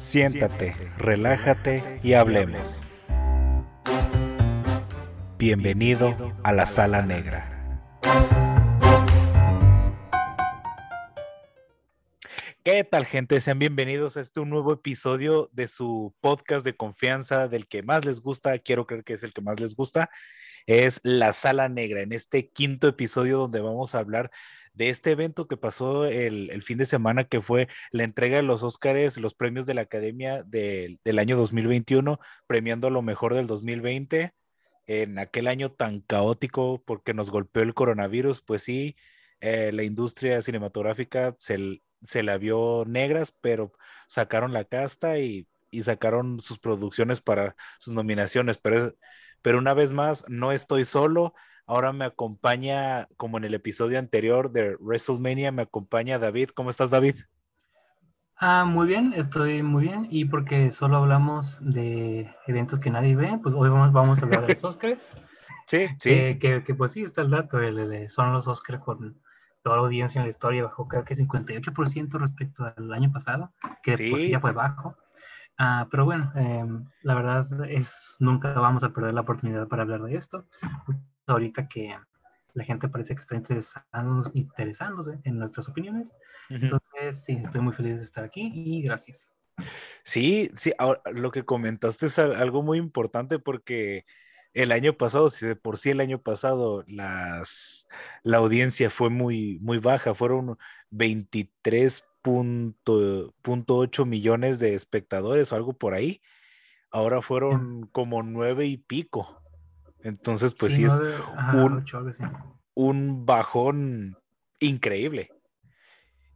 Siéntate, relájate y hablemos. Bienvenido a la sala negra. ¿Qué tal gente? Sean bienvenidos a este nuevo episodio de su podcast de confianza del que más les gusta, quiero creer que es el que más les gusta, es La Sala Negra, en este quinto episodio donde vamos a hablar de este evento que pasó el, fin de semana, que fue la entrega de los Óscares, los premios de la Academia del año 2021, premiando lo mejor del 2020, en aquel año tan caótico porque nos golpeó el coronavirus, pues sí, eh, la industria cinematográfica se, se, la vio negras, pero sacaron la casta y, y sacaron sus producciones para sus nominaciones, pero, pero una vez más, no estoy solo, Ahora me acompaña, como en el episodio anterior de WrestleMania, me acompaña David. ¿Cómo estás, David? Ah, muy bien, estoy muy bien. Y porque solo hablamos de eventos que nadie ve, pues hoy vamos, vamos a hablar de los Oscars. sí, sí. Que, que, pues sí, está el dato. son los Oscars con toda la audiencia en la historia bajó creo que 58% respecto al año pasado, que sí. pues ya fue bajo. Ah, pero bueno, em, la verdad es nunca vamos a perder la oportunidad para hablar de esto ahorita que la gente parece que está interesándose, interesándose en nuestras opiniones. Entonces, sí, estoy muy feliz de estar aquí y gracias. Sí, sí, ahora, lo que comentaste es algo muy importante porque el año pasado, si de por sí el año pasado las, la audiencia fue muy, muy baja, fueron 23.8 millones de espectadores o algo por ahí, ahora fueron como nueve y pico. Entonces, pues sí, es un, bajón increíble.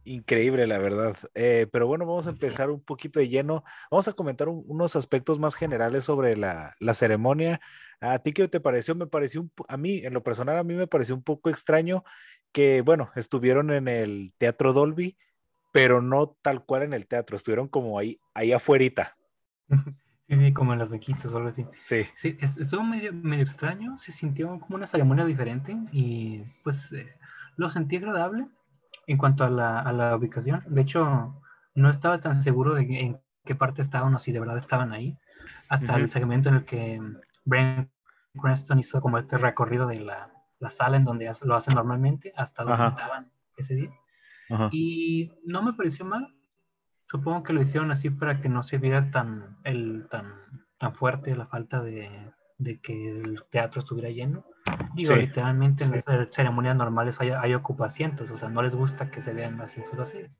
Increíble, la verdad. Eh, pero bueno, vamos a empezar un poquito de lleno. Vamos a comentar unos aspectos más generales sobre la, ceremonia. ¿A ti qué te pareció? Me pareció, a mí, en lo personal, a mí me pareció un poco extraño que, bueno, estuvieron en el Teatro Dolby, pero no tal cual en el teatro, estuvieron como ahí, ahí afuerita. Sí, sí, como en las bequitas o algo así. Sí. Sí, estuvo medio, medio extraño, se sintió como una ceremonia diferente y pues eh, lo sentí agradable en cuanto a la, a la, ubicación. De hecho, no estaba tan seguro de en qué parte estaban o si de verdad estaban ahí, hasta el segmento en el que Brian Cranston hizo como este recorrido de la, la sala en donde lo hacen normalmente, hasta donde estaban ese día. Y no me pareció mal, Supongo que lo hicieron así para que no se viera tan, el, tan, tan fuerte la falta de, de que el teatro estuviera lleno. Digo, literalmente en las ceremonias normales hay, hay ocupacientos, o sea, no les gusta que se vean asientos vacíos.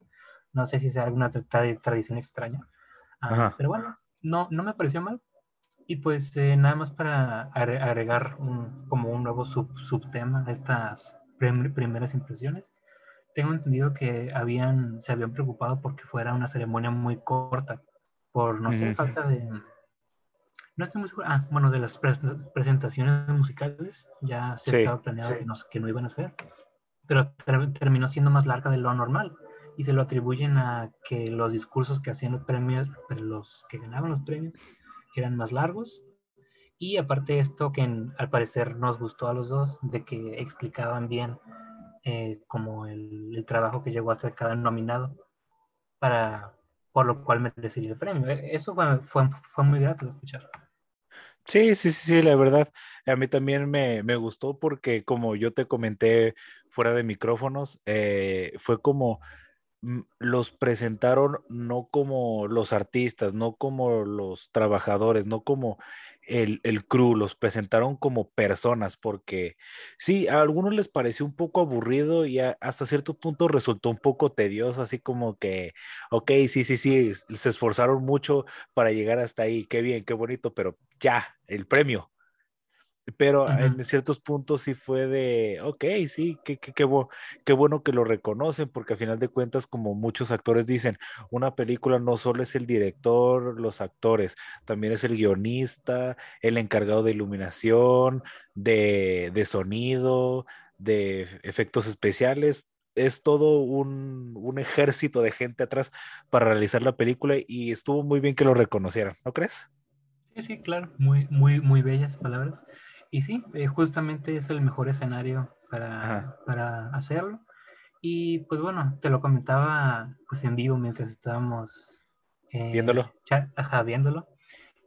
No sé si sea alguna tradición extraña. Ah, pero bueno, no, no me pareció mal. Y pues eh, nada más para agregar un, como un nuevo sub, subtema a estas primeras impresiones tengo entendido que habían, se habían preocupado porque fuera una ceremonia muy corta, por no sé, falta de... No estoy muy seguro. Ah, bueno, de las presentaciones musicales ya se estaba planeado que, no, que no iban a ser, pero terminó siendo más larga de lo normal y se lo atribuyen a que los discursos que hacían los premios, los que ganaban los premios, eran más largos. Y aparte esto que al parecer nos gustó a los dos, de que explicaban bien eh, como el, trabajo que llegó a hacer cada nominado, para, por lo cual merecería el premio. E, eso fue, fue, fue muy grato de escuchar. Sí, sí, sí, sí, la verdad. A mí también me, me gustó porque como yo te comenté fuera de micrófonos, eh, fue como los presentaron no como los artistas, no como los trabajadores, no como el, el crew, los presentaron como personas, porque sí, a algunos les pareció un poco aburrido y hasta cierto punto resultó un poco tedioso, así como que, ok, sí, sí, sí, se esforzaron mucho para llegar hasta ahí, qué bien, qué bonito, pero ya, el premio, pero en ciertos puntos sí fue de, ok, sí, qué, qué, qué, bueno que lo reconocen, porque a final de cuentas, como muchos actores dicen, una película no solo es el director, los actores, también es el guionista, el encargado de iluminación, de, de sonido, de efectos especiales. Es todo un, un ejército de gente atrás para realizar la película y estuvo muy bien que lo reconocieran, ¿no crees? Sí, sí, claro, muy, muy, muy bellas palabras. Y sí, eh, justamente es el mejor escenario para, para, hacerlo. Y pues bueno, te lo comentaba pues en vivo mientras estábamos eh, Viéndolo. ajá, viéndolo.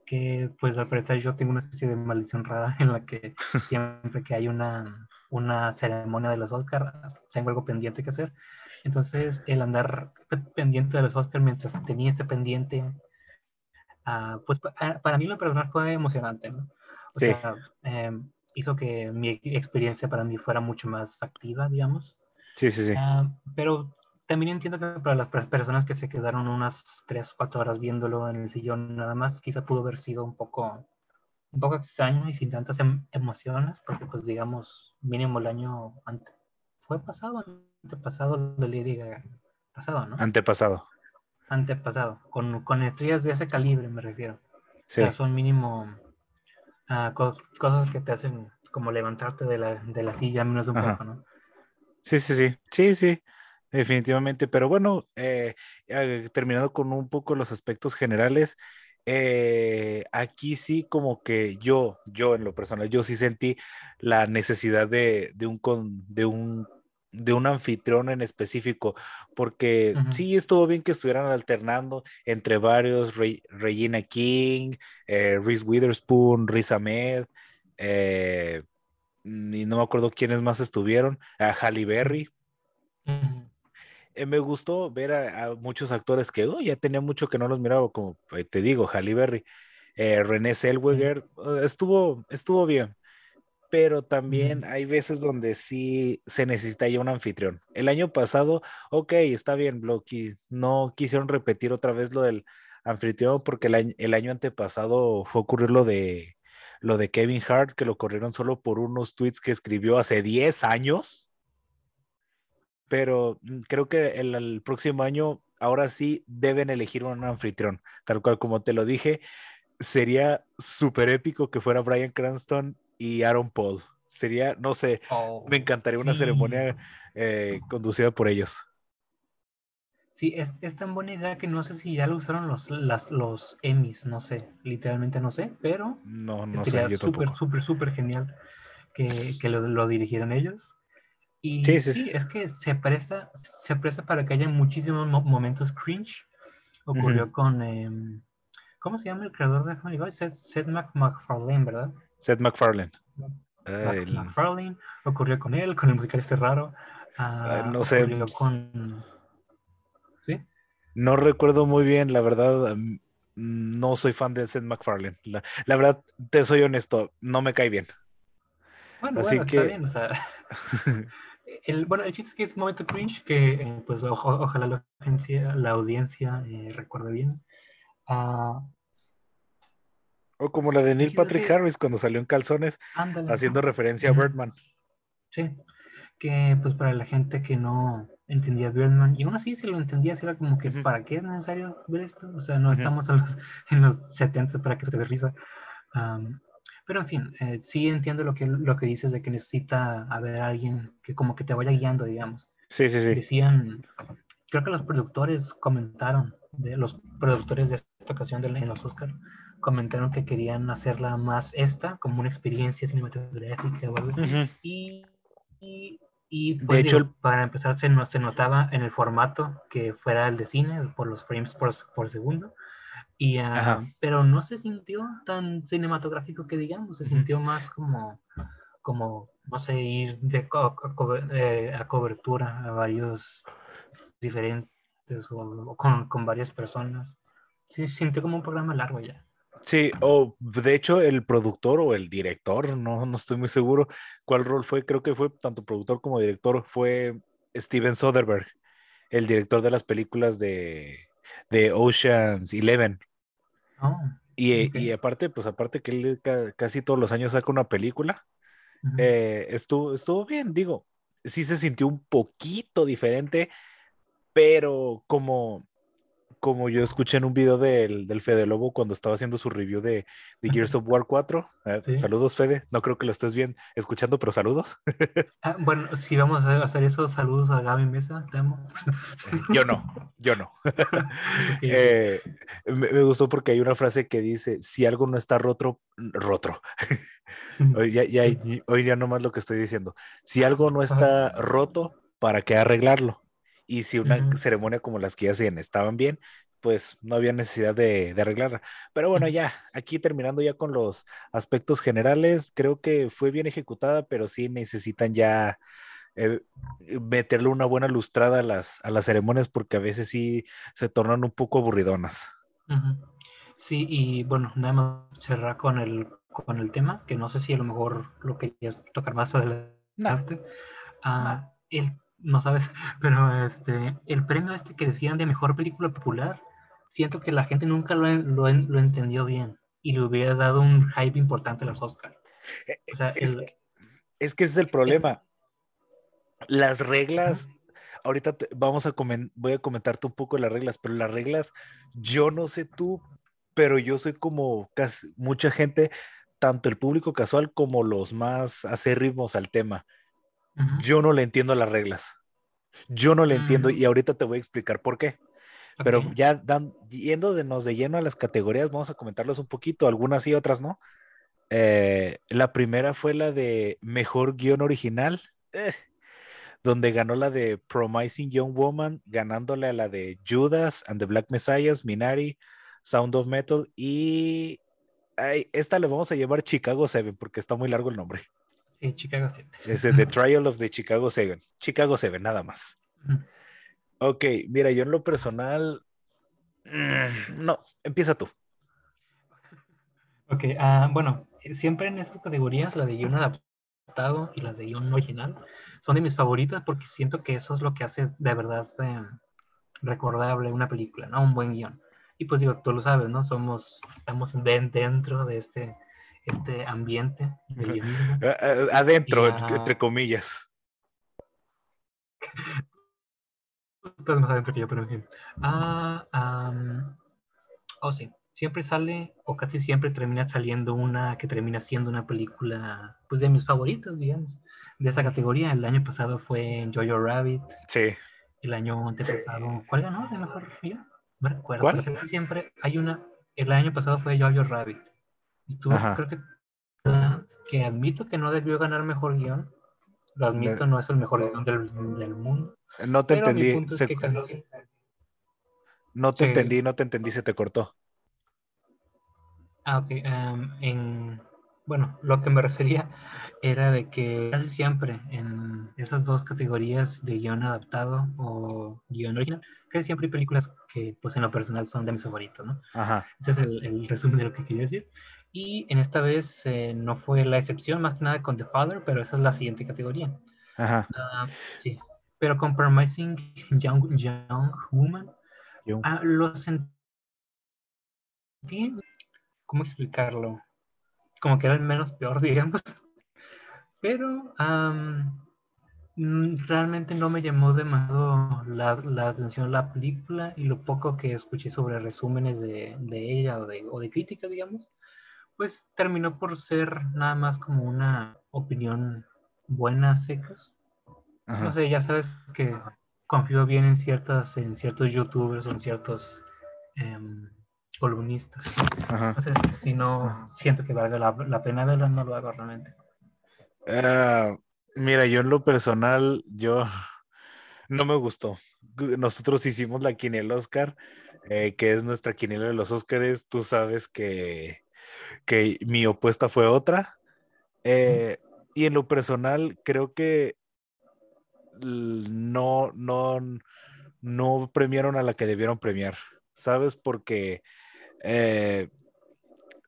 Que pues al parecer yo tengo una especie de maldición rara en la que siempre que hay una, una ceremonia de los Oscars, tengo algo pendiente que hacer. Entonces, el andar pe- pendiente de los Oscars mientras tenía este pendiente, ah, pues ah, para mí lo personal fue emocionante, ¿no? O Sí. sea, em, hizo que mi ex- experiencia para mí fuera mucho más activa, digamos. Sí, sí, sí. Ah, pero también entiendo que para las per- personas que se quedaron unas 3, 4 horas viéndolo en el sillón nada más, quizá pudo haber sido un poco, un poco extraño y sin tantas em- emociones, porque pues digamos, mínimo el año ante, fue pasado, antepasado de Lady Gaga, pasado, ¿no? Antepasado. Antepasado, con, con estrellas de ese calibre me refiero. Sí. O sea, son mínimo ah, co- cosas que te hacen como levantarte de la, de la silla menos un Ajá. poco, ¿no? Sí, sí, sí, sí, sí, definitivamente. Pero bueno, eh, eh, terminando con un poco los aspectos generales, eh, aquí sí como que yo, yo en lo personal, yo sí sentí la necesidad de, de un, con- de un, de un anfitrión en específico, porque sí estuvo bien que estuvieran alternando entre varios, Re- Regina King, eh, Reese Witherspoon, Riz Ahmed, eh, y no me acuerdo quiénes más estuvieron, a Halle Berry. Eh, me gustó ver a, a muchos actores que oh, ya tenía mucho que no los miraba, como eh, te digo, Halle Berry, eh, René Zellweger, eh, estuvo, estuvo bien, pero también hay veces donde sí se necesita ya un anfitrión. El año pasado, ok, está bien, lo qui- no quisieron repetir otra vez lo del anfitrión porque el año, el año antepasado fue ocurrir lo de lo de Kevin Hart, que lo corrieron solo por unos tweets que escribió hace 10 años pero mm, creo que el, el próximo año, ahora sí, deben elegir un anfitrión, tal cual como te lo dije, sería súper épico que fuera Brian Cranston y Aaron Paul. Sería, no sé, Oh, me encantaría una sí. ceremonia eh, conducida por ellos. Sí, es, es tan buena idea que no sé si ya lo usaron los, las, los Emmys, no sé, literalmente no sé, pero No, no sería súper, súper, súper genial que, que lo, lo dirigieran ellos. Y Sí, sí, es que se presta, se presta para que haya muchísimos mo- momentos cringe. Ocurrió con, em, ¿cómo se llama el creador de Family Guy? Seth, Seth Mac- MacFarlane, ¿verdad? Seth MacFarlane. Mac- Ah, el- MacFarlane, ocurrió con él, con el musical este raro. Ah, no sé, pues- con... ¿Sí? no recuerdo muy bien, la verdad, no soy fan de Seth MacFarlane. La, la verdad, te soy honesto, no me cae bien. Bueno, Así bueno, que- está bien, o sea... El, bueno, el chiste es que es un momento cringe que, eh, pues, ojalá la audiencia, la audiencia eh, recuerde bien. Ah, O como la de Neil Patrick Harris cuando salió en calzones ándale. haciendo referencia a. Birdman. Sí, que pues para la gente que no entendía Birdman, y aún así si lo entendía, era como que. ¿para qué es necesario ver esto? O sea, no Ujú. estamos en los, en los 70 para que se dé risa. Pero en fin, eh, sí entiendo lo que, lo que dices de que necesita haber alguien que como que te vaya guiando, digamos. Sí, sí, sí. Decían, creo que los productores comentaron, de los productores de esta ocasión de, en los Oscar, comentaron que querían hacerla más esta, como una experiencia cinematográfica o algo así. Ujú. Y, y, y, De pues, hecho, digo, para empezar se, no- se notaba en el formato que fuera el de cine, por los frames por, por segundo. Y, Ajá. pero no se sintió tan cinematográfico que digamos, se sintió más como, como no sé, ir de co- co- co- eh, a cobertura a varios diferentes o, o con, con varias personas. Sí, se sintió como un programa largo ya. Sí, o de hecho el productor o el director, no, no estoy muy seguro cuál rol fue, creo que fue tanto productor como director, fue Steven Soderbergh, el director de las películas de, de Ocean's Eleven. Oh, Y, y aparte, pues aparte que él ca- casi todos los años saca una película, ujú. eh, estuvo, estuvo bien, digo, sí se sintió un poquito diferente, pero como, como yo escuché en un video del, del Fede Lobo cuando estaba haciendo su review de, de Gears of War 4, eh, Sí. saludos Fede, no creo que lo estés bien escuchando, pero saludos. Ah, bueno, si vamos a hacer esos saludos a Gaby Mesa, te amo. Yo no, yo no. Eh, me, me gustó porque hay una frase que dice, si algo no está roto, rotro. Hoy ya, ya, hoy ya nomás lo que estoy diciendo. Si algo no está roto, ¿para qué arreglarlo? Y si una Ujú. ceremonia como las que ya hacían estaban bien, pues no había necesidad de, arreglarla. Pero bueno, ya, aquí terminando ya con los aspectos generales, creo que fue bien ejecutada, pero sí necesitan ya eh, meterle una buena lustrada a las, a las ceremonias porque a veces sí se tornan un poco aburridonas. Sí, y bueno, nada más cerrar con el, con el tema, que no sé si a lo mejor lo querías tocar más adelante. Ah, el, no sabes, pero este, el premio este que decían de mejor película popular, siento que la gente nunca lo, lo, lo entendió bien y le hubiera dado un hype importante a los Oscars. Eh, o sea, es, que, es, que ese es el problema. las reglas, ahorita vamos a voy a comentarte un poco las reglas, pero las reglas, yo no sé tú, pero yo soy como casi mucha gente, tanto el público casual como los más acérrimos al tema. Yo no le entiendo las reglas. Yo no le entiendo y ahorita te voy a explicar por qué. Pero ya dan, yéndonos de lleno a las categorías, vamos a comentarlas un poquito, algunas sí, otras no. Eh, la primera fue la de mejor guion original, eh, donde ganó la de Promising Young Woman, ganándole a la de Judas and the Black Messiahs, Minari, Sound of Metal y esta le vamos a llevar Chicago 7 porque está muy largo el nombre. Sí, Chicago 7. Es The Trial of the Chicago 7. Chicago 7, nada más. Ok, mira, yo en lo personal. Mm, no, empieza tú. Ok, uh, bueno, siempre en estas categorías, la de guion adaptado y la de guion original, son de mis favoritas porque siento que eso es lo que hace de verdad eh, recordable una película, ¿no? Un buen guion. Y pues digo, tú lo sabes, ¿no? Somos, estamos dentro de este, este ambiente Adentro, entre comillas. Estás más adentro que yo, pero en fin. Ah, oh, sí. Siempre sale, o casi siempre termina saliendo una que termina siendo una película, pues de mis favoritos, digamos, de esa categoría. El año pasado fue Jojo Rabbit. Sí. El año antepasado, ¿cuál ganó de mejor guion? No recuerdo. ¿Cuál? Pero siempre hay una, el año pasado fue Jojo Rabbit. Estuvo, creo que, que admito que no debió ganar mejor guion. Lo admito, no es el mejor guion del, del mundo no te entendí. No te entendí, no te entendí, se te cortó. Ah, ok. En... Bueno, lo que me refería era de que casi siempre en esas dos categorías de guion adaptado o guion original, casi siempre hay películas que pues en lo personal son de mis favoritos, ¿no? Ajá. Ese es el, resumen de lo que quería decir. Y en esta vez eh, no fue la excepción, más que nada con The Father, pero esa es la siguiente categoría. Ajá. Ah, sí, pero Compromising Young, young Woman, ah, lo sentí, ¿cómo explicarlo? Como que era el menos peor, digamos. Pero mm, realmente no me llamó demasiado la, atención la película y lo poco que escuché sobre resúmenes de, ella o de, o de crítica, digamos, pues terminó por ser nada más como una opinión buena, secas. No sé, ya sabes que confío bien en ciertas, en ciertos youtubers o en ciertos em, columnistas. Entonces, si no siento que valga la, pena verla, no lo hago realmente. Ah, mira, yo en lo personal, yo no me gustó. Nosotros hicimos la quiniela Oscar, eh, que es nuestra quiniela de los Oscars. Tú sabes que mi opuesta fue otra. Eh, y en lo personal, creo que no, no, no premiaron a la que debieron premiar, ¿sabes? Porque, eh,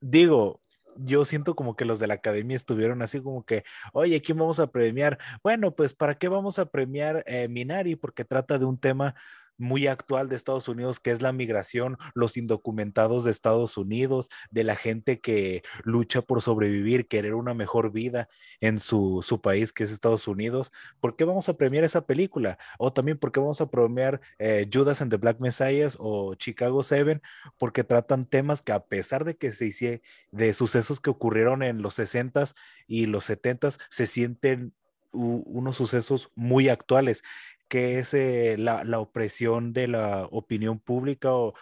digo, yo siento como que los de la academia estuvieron así como que, oye, ¿quién vamos a premiar? Bueno, pues ¿para qué vamos a premiar eh, Minari? Porque trata de un tema muy actual de Estados Unidos, que es la migración, los indocumentados de Estados Unidos, de la gente que lucha por sobrevivir, querer una mejor vida en su, país, que es Estados Unidos. ¿Por qué vamos a premiar esa película? O también, ¿por qué vamos a premiar eh, Judas and the Black Messiah o Chicago Seven? Porque tratan temas que a pesar de que se hicieron de sucesos que ocurrieron en los 60s y los 70s, se sienten unos sucesos muy actuales que es eh, la, opresión de la opinión pública o,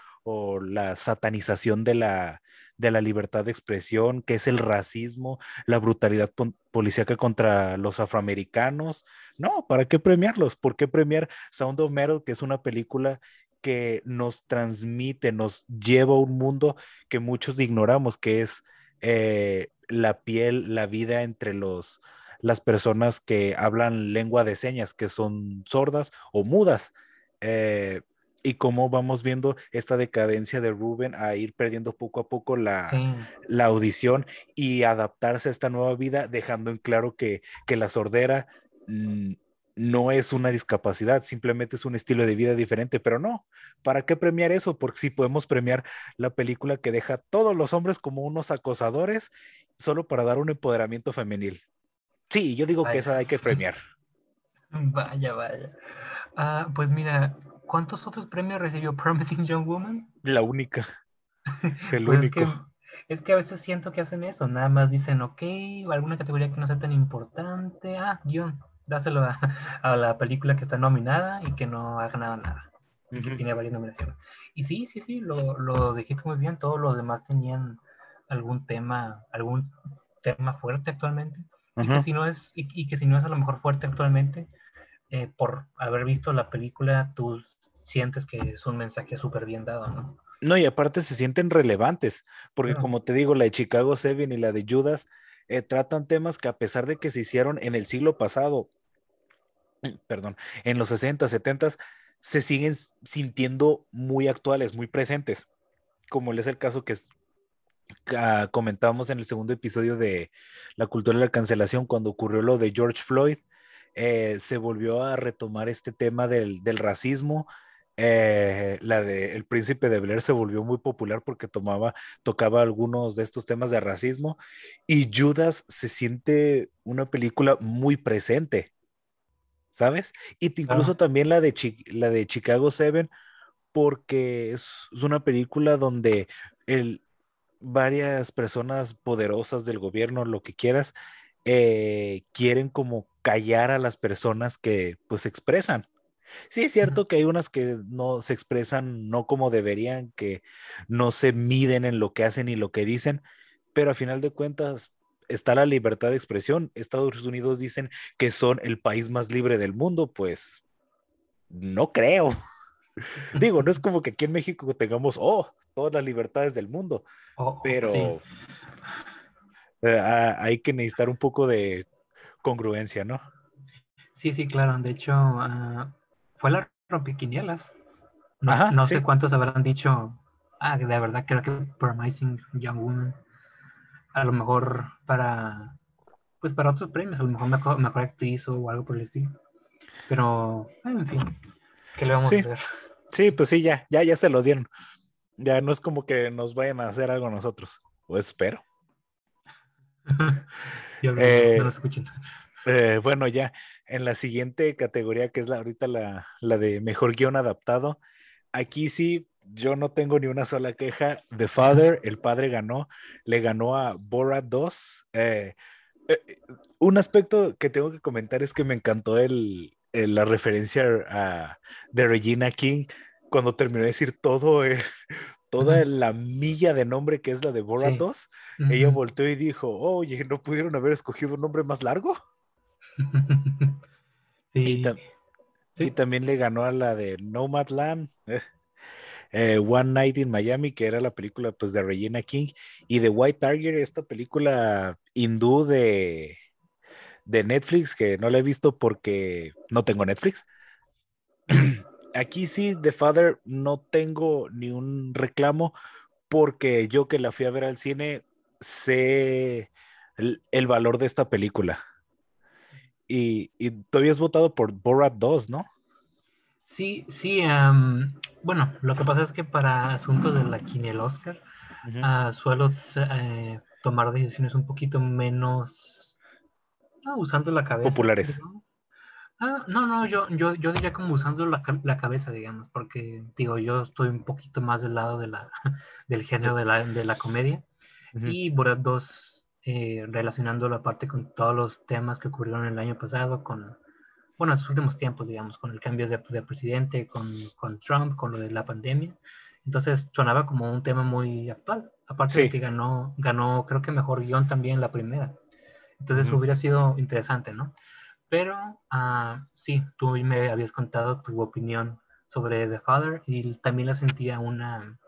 la satanización de la, de la libertad de expresión, que es el racismo, la brutalidad policíaca contra los afroamericanos. No, ¿para qué premiarlos? ¿Por qué premiar Sound of Metal, que es una película que nos transmite, nos lleva a un mundo que muchos ignoramos, que es eh, la piel, la vida entre los, las personas que hablan lengua de señas, que son sordas o mudas. Eh, y cómo vamos viendo esta decadencia de Ruben a ir perdiendo poco a poco la, la, audición y adaptarse a esta nueva vida, dejando en claro que, que la sordera mm, no es una discapacidad, simplemente es un estilo de vida diferente, pero no, ¿para qué premiar eso? Porque si podemos premiar la película que deja a todos los hombres como unos acosadores solo para dar un empoderamiento femenil. Sí, yo digo que esa hay que premiar. Vaya, vaya. Ah, pues mira, ¿cuántos otros premios recibió Promising Young Woman? La única. El pues único. Es que, a veces siento que hacen eso, nada más dicen, ok, alguna categoría que no sea tan importante, ah, guion, dáselo a, la película que está nominada y que no ha ganado nada, que tiene varias nominaciones. Y sí, sí, sí, lo, lo dijiste muy bien, todos los demás tenían algún tema, algún tema fuerte actualmente, y, que si no es, y, que si no es a lo mejor fuerte actualmente, eh, por haber visto la película, tú sientes que es un mensaje súper bien dado, ¿no? No, y aparte se sienten relevantes, porque como te digo, la de Chicago Seven y la de Judas eh, tratan temas que a pesar de que se hicieron en el siglo pasado, perdón, en los 60, 70, se siguen sintiendo muy actuales, muy presentes, como es el caso que comentábamos en el segundo episodio de La cultura de la cancelación, cuando ocurrió lo de George Floyd, eh, se volvió a retomar este tema del, racismo. Eh, la de El Príncipe de Blair se volvió muy popular porque tomaba, tocaba algunos de estos temas de racismo y Judas se siente una película muy presente, ¿sabes? Y incluso también la de, la de Chicago Seven porque es, es una película donde el, varias personas poderosas del gobierno, lo que quieras, eh, quieren como callar a las personas que pues expresan. Sí, es cierto que hay unas que no se expresan no como deberían, que no se miden en lo que hacen y lo que dicen, pero a final de cuentas está la libertad de expresión. Estados Unidos dicen que son el país más libre del mundo, pues no creo. Digo, no es como que aquí en México tengamos, oh, todas las libertades del mundo, oh, pero eh, hay que necesitar un poco de congruencia, ¿no? Sí, sí, claro. De hecho, uh, fue la rompiquinielas. No, no sé cuántos habrán dicho, ah, de verdad creo que Promising Young Woman. A lo mejor para, pues para otros premios, a lo mejor mejor, mejor actriz o algo por el estilo. Pero, en fin, ¿qué le vamos a hacer? Sí, pues sí, ya, ya, ya se lo dieron. Ya no es como que nos vayan a hacer algo nosotros, o espero. Eh, eh, bueno, ya en la siguiente categoría, que es la, ahorita la, de mejor guion adaptado, aquí sí, yo no tengo ni una sola queja. The Father, el padre ganó, le ganó a Borat 2. Eh, un aspecto que tengo que comentar es que me encantó el, la referencia a, de Regina King cuando terminó de decir todo, eh, toda la milla de nombre que es la de Borat 2, ella volteó y dijo, oye, ¿no pudieron haber escogido un nombre más largo? sí. Y, también le ganó a la de Nomadland, eh, eh, One Night in Miami, que era la película pues de Regina King, y de White Target, esta película hindú de, de Netflix, que no la he visto porque no tengo Netflix. aquí sí, The Father, no tengo ni un reclamo porque yo que la fui a ver al cine sé el, valor de esta película. Y, y tú habías votado por Borat 2, ¿no? Sí, sí. bueno, lo que pasa es que para asuntos de la Quiniel Oscar ah, suelo eh, tomar decisiones un poquito menos usando la cabeza. Populares. Ah, no, no, yo, yo, yo diría como usando la, la, cabeza, digamos, porque digo, yo estoy un poquito más del lado de la, del género de la, de la comedia. Y Borat 2, eh, relacionando la parte con todos los temas que ocurrieron el año pasado, con, bueno, en sus últimos tiempos, digamos, con el cambio de, de presidente, con, con, Trump, con lo de la pandemia. Entonces sonaba como un tema muy actual. Aparte de que ganó, ganó, creo que mejor guion también la primera. Entonces hubiera sido interesante, ¿no? Pero uh, sí, tú me habías contado tu opinión sobre The Father y también la sentía una,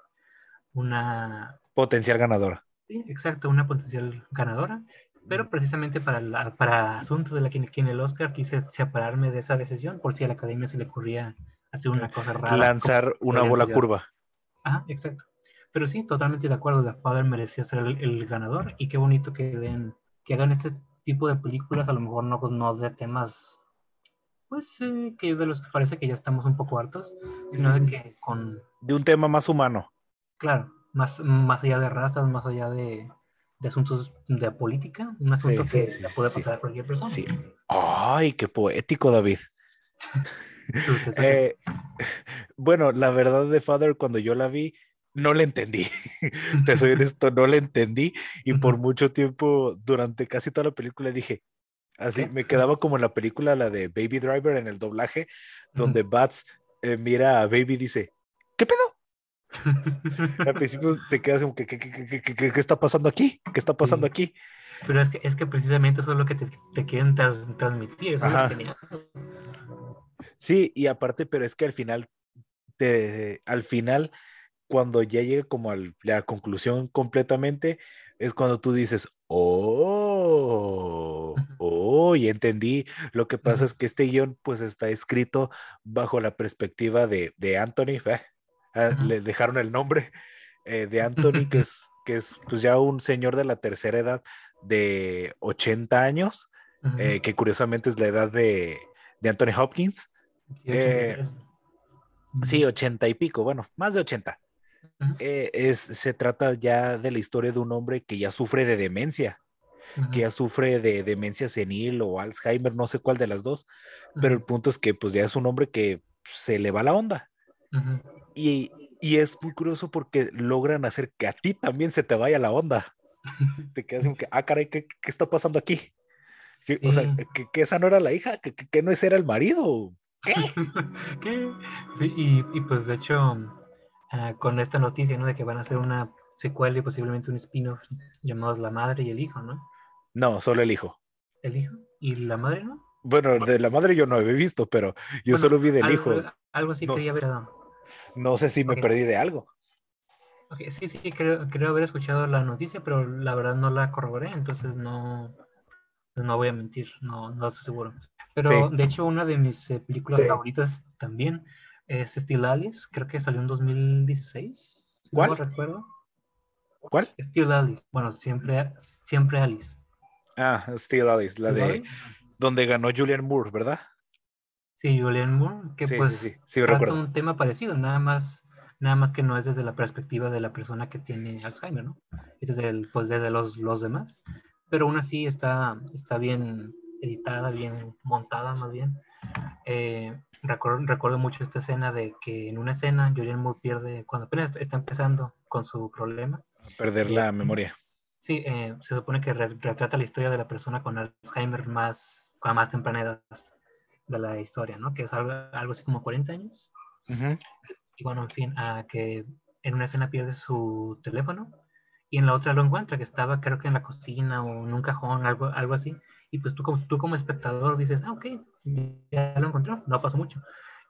una... Potencial ganadora. Sí, exacto, una potencial ganadora. Pero precisamente para, para asuntos de la que tiene el Oscar quise separarme de esa decisión por si a la academia se le ocurría hacer una cosa rara. Lanzar una bola curva. Ajá, exacto. Pero sí, totalmente de acuerdo. The Father merecía ser el, ganador y qué bonito que den, que hagan este tipo de películas, a lo mejor no, no de temas, pues eh, que de los que parece que ya estamos un poco hartos, sino de que con... De un tema más humano. Claro, más, más allá de razas, más allá de, de asuntos de política, un asunto que le puede pasar a cualquier persona. Sí. Ay, qué poético, David. Eh, bueno, la verdad de Father, cuando yo la vi, no la entendí. Te soy honesto, no la entendí. Y por mucho tiempo, durante casi toda la película, dije, así, me quedaba como en la película, la de Baby Driver, en el doblaje, donde Bats eh, mira a Baby y dice, ¿qué pedo? Al principio te quedas como, ¿qué, qué, qué, qué está pasando aquí? ¿Qué está pasando aquí? Pero es que, es que precisamente eso es lo que te, te quieren transmitir. Eso es sí, y aparte, pero es que al final, te, al final, cuando ya llega como a la conclusión completamente, es cuando tú dices, oh, oh, y entendí. Lo que pasa es que este guion pues está escrito bajo la perspectiva de, de Anthony, Ah, le dejaron el nombre eh, de Anthony, que es, que es pues ya un señor de la tercera edad de 80 años, eh, que curiosamente es la edad de, de Anthony Hopkins. Eh, sí, 80 y pico, bueno, más de 80. Es, se trata ya de la historia de un hombre que ya sufre de demencia, que ya sufre de demencia senil o Alzheimer, no sé cuál de las dos, pero el punto es que pues ya es un hombre que se le va la onda. Y, es muy curioso porque logran hacer que a ti también se te vaya la onda. Te quedas como que, ah, caray, ¿qué, está pasando aquí? O sea, que, esa no era la hija, que, que no ese era el marido. ¿Qué? ¿Qué? Sí, y, pues de hecho, ah, con esta noticia, ¿no? De que van a hacer una secuela y posiblemente un spin-off llamados La Madre y el Hijo, ¿no? No, solo el hijo. ¿El hijo? ¿Y la madre no? Bueno, de la madre yo no había visto, pero yo solo vi del hijo. Algo así quería ver, no sé si me perdí de algo. sí, sí, creo, haber escuchado la noticia, pero la verdad no la corroboré, entonces no, no voy a mentir, no, no estoy seguro. Pero de hecho, una de mis eh, películas favoritas también es Steel Alice, creo que salió en 2016. ¿Cuál? No recuerdo. ¿Cuál? Steel Alice, bueno, siempre, siempre Alice. Ah, Steel Alice, la de donde ganó Julian Moore, ¿verdad? Sí, Julian Moore, que pues sí, sí, trata un tema parecido, nada más, nada más que no es desde la perspectiva de la persona que tiene Alzheimer, ¿no? Es desde, el, pues desde los, los demás. Pero aún así está, está bien editada, bien montada más bien. Eh, recuerdo, recuerdo, mucho esta escena de que en una escena Julian Moore pierde, cuando apenas está empezando con su problema. Perder eh, la memoria. Sí, eh, se supone que retrata la historia de la persona con Alzheimer más, a más temprana edad de la historia, ¿no? Que es algo, algo así como 40 años. Y bueno, en fin, a que en una escena pierde su teléfono y en la otra lo encuentra, que estaba creo que en la cocina o en un cajón, algo, algo así. Y pues tú como, tú como espectador dices, ah, ok, ya lo encontró, no pasó mucho.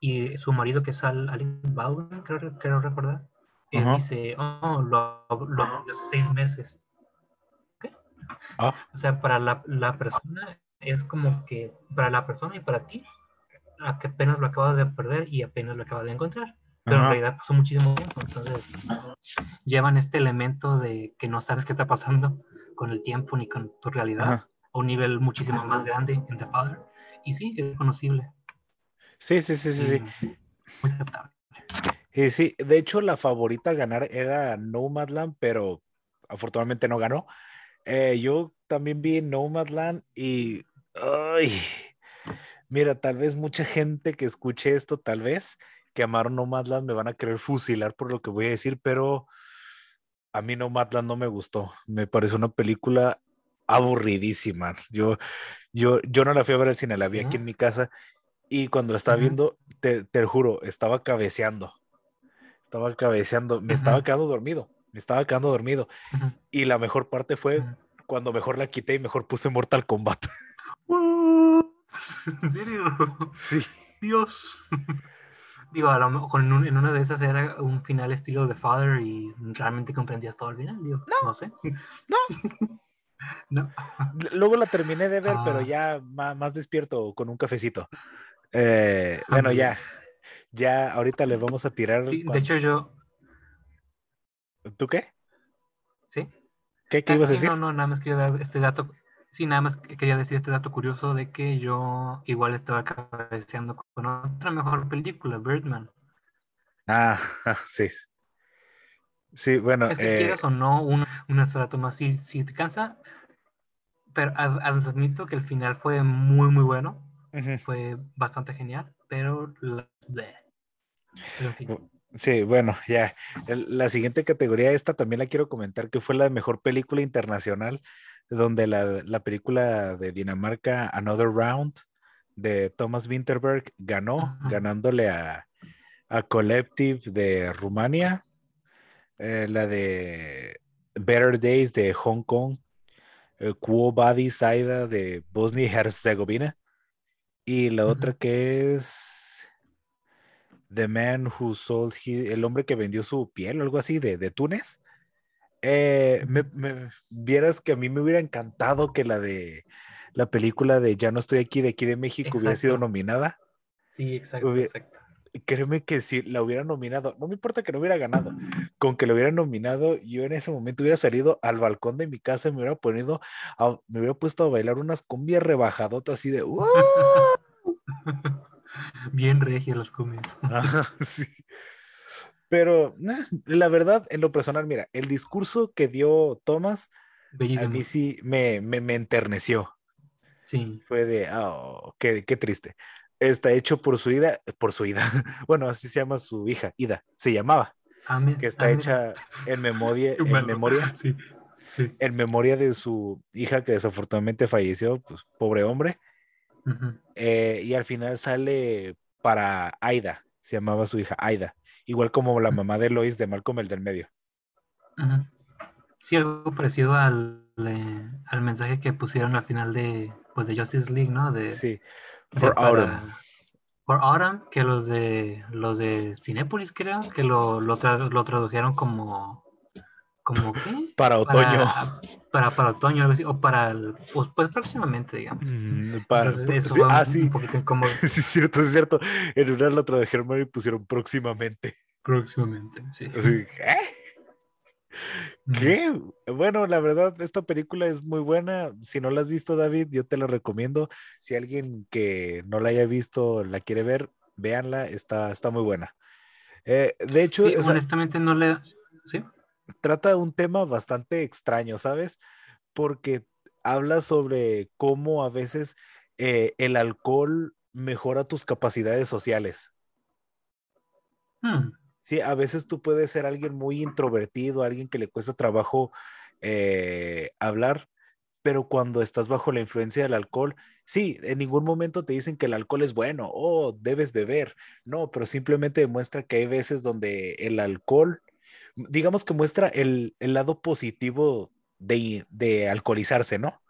Y su marido, que es Alec Baldwin, creo, creo recordar, dice, oh, lo, lo hace seis meses. ¿Qué? Ah. O sea, para la, la persona es como que para la persona y para ti, a que apenas lo acabas de perder y apenas lo acabas de encontrar. Pero en realidad pasó muchísimo tiempo, entonces llevan este elemento de que no sabes qué está pasando con el tiempo ni con tu realidad a un nivel muchísimo más grande en The Father. Y sí, es conocible. Sí, sí, sí, sí. sí. Muy aceptable. Sí, sí, de hecho la favorita a ganar era Nomadland, pero afortunadamente no ganó. Eh, yo también vi Nomadland y Ay, mira, tal vez mucha gente que escuche esto, tal vez, que amaron Nomadland me van a querer fusilar por lo que voy a decir, pero a mí Nomadland no me gustó. Me pareció una película aburridísima. Yo, yo, yo no la fui a ver al cine, la vi aquí en mi casa y cuando la estaba viendo, te, te juro, estaba cabeceando. Estaba cabeceando, me estaba quedando dormido, me estaba quedando dormido. Y la mejor parte fue cuando mejor la quité y mejor puse Mortal Kombat. ¿En serio? Sí. Dios. Digo, a lo mejor en, un- en una de esas era un final estilo de Father y realmente comprendías todo el final, digo, no, sé. No. no. Luego la terminé de ver, pero Ah. ya más, despierto con un cafecito. Eh, bueno, muy ya. Ya ahorita le vamos a tirar. Sí, de hecho yo, ¿Tú qué? sí. ¿Qué, qué Ah, ibas a sí, decir? No, no, nada más quería dar este dato. Sí, nada más que quería decir este dato curioso de que yo igual estaba cabeceando con otra mejor película, Birdman. Ah, sí. Sí, bueno, que eh, quieras o no, un, un estrato más, si, si te cansa, pero ad- admito que el final fue muy, muy bueno, fue bastante genial, pero la, bleh. Pero en fin. Sí, bueno, ya. La siguiente categoría, esta también la quiero comentar, que fue la de mejor película internacional, donde la, la película de Dinamarca, Another Round, de Thomas Winterberg, ganó, ganándole a, a Collective de Rumania, eh, la de Better Days de Hong Kong, eh, Quo Badi Saida de Bosnia y Herzegovina, y la otra que es The Man Who Sold His- el hombre que vendió su piel o algo así de, de Túnez. Eh, me, me- vieras que a mí me hubiera encantado que la de la película de Ya no estoy aquí de aquí de México hubiera sido nominada. Sí, exacto, exacto. Créeme que si la hubiera nominado, no me importa que no hubiera ganado, con que lo hubiera nominado, yo en ese momento hubiera salido al balcón de mi casa y me hubiera ponido, a- me hubiera puesto a bailar unas cumbias rebajadotas así de. Bien regias las sí. Pero nah, la verdad, en lo personal, mira, el discurso que dio Thomas a mí sí me, me, me enterneció. Sí. Fue de, oh, qué, qué triste. Está hecho por su Ida, por su Ida. Bueno, así se llama su hija, Ida, se llamaba, mi- que está hecha en memoria, en memoria, Sí, sí. en memoria de su hija que desafortunadamente falleció, pues pobre hombre. Eh, y al final sale para Aida, se llamaba su hija Aida, igual como la mamá de Lois de Malcolm el del medio. Sí, algo parecido al, eh, al mensaje que pusieron al final de, pues, de Justice League, ¿no? De, Sí, for para- Autumn. For Autumn, que los de los de Cinépolis creo que lo, lo, tra- lo tradujeron como como qué? Para otoño. Para, para otoño, algo así, o para el, pues, pues próximamente, digamos. Mm, pa- Entonces, eso sí, un, ah, un sí, poquito incómodo sí, es cierto, es cierto. En una la tradujeron y pusieron próximamente. próximamente, sí. Así, ¿qué? ¿Qué? Bueno, la verdad, esta película es muy buena. Si no la has visto, David, yo te la recomiendo. Si alguien que no la haya visto la quiere ver, véanla, está, está muy buena. Eh, de hecho, Sí, o sea, honestamente no le... ¿Sí? trata un tema bastante extraño, ¿sabes? Porque habla sobre cómo a veces eh, el alcohol mejora tus capacidades sociales. Hmm, Sí, a veces tú puedes ser alguien muy introvertido, alguien que le cuesta trabajo eh, hablar, pero cuando estás bajo la influencia del alcohol, sí, en ningún momento te dicen que el alcohol es bueno o debes beber, no, pero simplemente demuestra que hay veces donde el alcohol, digamos que muestra el, el lado positivo de, de alcoholizarse, ¿no?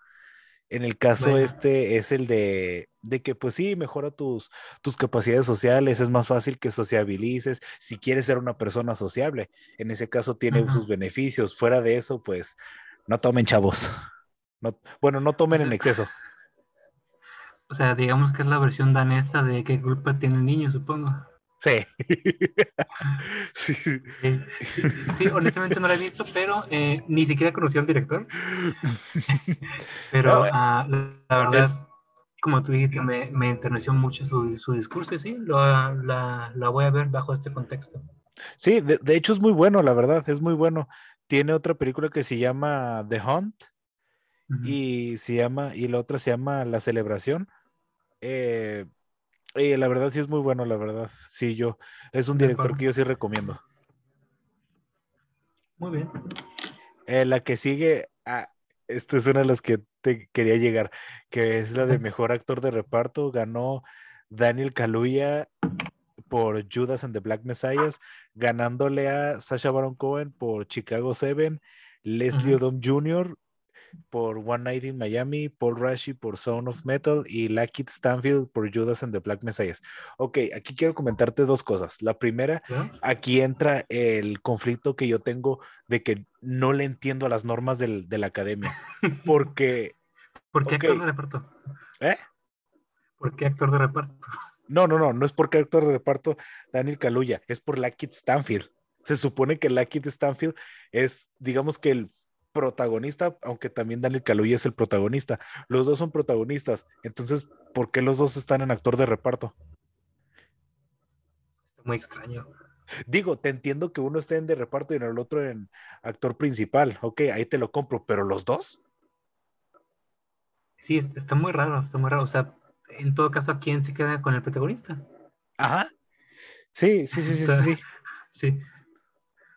En el caso este es el de, de que pues sí, mejora tus, tus capacidades sociales, es más fácil que sociabilices, si quieres ser una persona sociable, en ese caso tiene sus beneficios, fuera de eso, pues no tomen chavos, no, bueno, no tomen en exceso. O sea, digamos que es la versión danesa de qué culpa tiene el niño, supongo. Sí. sí. Sí, sí, sí, honestamente no la he visto, pero eh, ni siquiera conocí al director. Pero No, eh, ah, la, la verdad, es- como tú dijiste, me, me enterneció mucho su, su discurso y sí, lo- la, la voy a ver bajo este contexto. Sí, de, de hecho es muy bueno, la verdad, es muy bueno. Tiene otra película que se llama The Hunt y se llama, y la otra se llama La Celebración. Eh, y la verdad sí es muy bueno, la verdad. Sí, yo, es un director que yo sí recomiendo. Muy bien. Eh, la que sigue, ah, esta es una de las que te quería llegar, que es la de mejor actor de reparto. Ganó Daniel Kaluuya por Judas and the Black Messiah, ganándole a Sacha Baron Cohen por Chicago Seven, Leslie Ujú. Odom Jr. por One Night in Miami, Paul Rashi por Sound of Metal y Lakeith Stanfield por Judas and the Black Messiah. Ok, aquí quiero comentarte dos cosas. La primera, aquí entra el conflicto que yo tengo de que no le entiendo a las normas del, de la academia. Porque. ¿Por qué actor de reparto? ¿Eh? ¿Por qué actor de reparto? No, no, no, no es porque actor de reparto Daniel Kaluuya, es por Lakeith Stanfield. Se supone que Lakeith Stanfield es, digamos que el protagonista, aunque también Daniel Kaluuya es el protagonista. Los dos son protagonistas. Entonces, ¿por qué los dos están en actor de reparto? Muy extraño. Digo, te entiendo que uno esté en de reparto y en el otro en actor principal. Ok, ahí te lo compro, pero los dos. Sí, está muy raro, está muy raro. O sea, en todo caso, ¿a quién se queda con el protagonista? Ajá. Sí, sí, sí, sí, sí. Sí.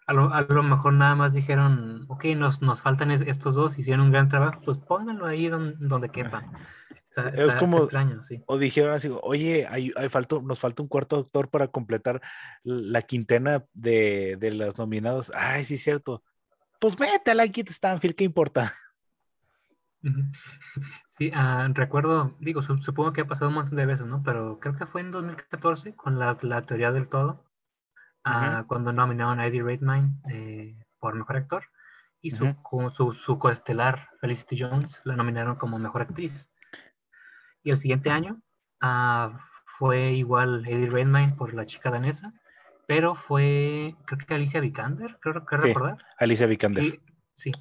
A lo, a lo, mejor nada más dijeron, ok, nos, nos faltan estos dos, hicieron un gran trabajo, pues pónganlo ahí donde, donde quepa. es como, extraño, sí. O dijeron así, oye, hay, hay falta, nos falta un cuarto actor para completar la quintena de, de los nominados. Ay, sí, cierto. Pues vete a la Kit Stanfield, ¿qué importa? Sí, uh, recuerdo, digo, supongo que ha pasado un montón de veces, ¿no? Pero creo que fue en 2014 con la, la teoría del todo uh, cuando nominaron a Eddie Redmayne eh, por mejor actor y su, su, su coestelar Felicity Jones la nominaron como mejor actriz. Y el siguiente año uh, fue igual Eddie Redmayne por la chica danesa, pero fue creo que Alicia Vikander, creo que recordar. Alicia Vikander. sí,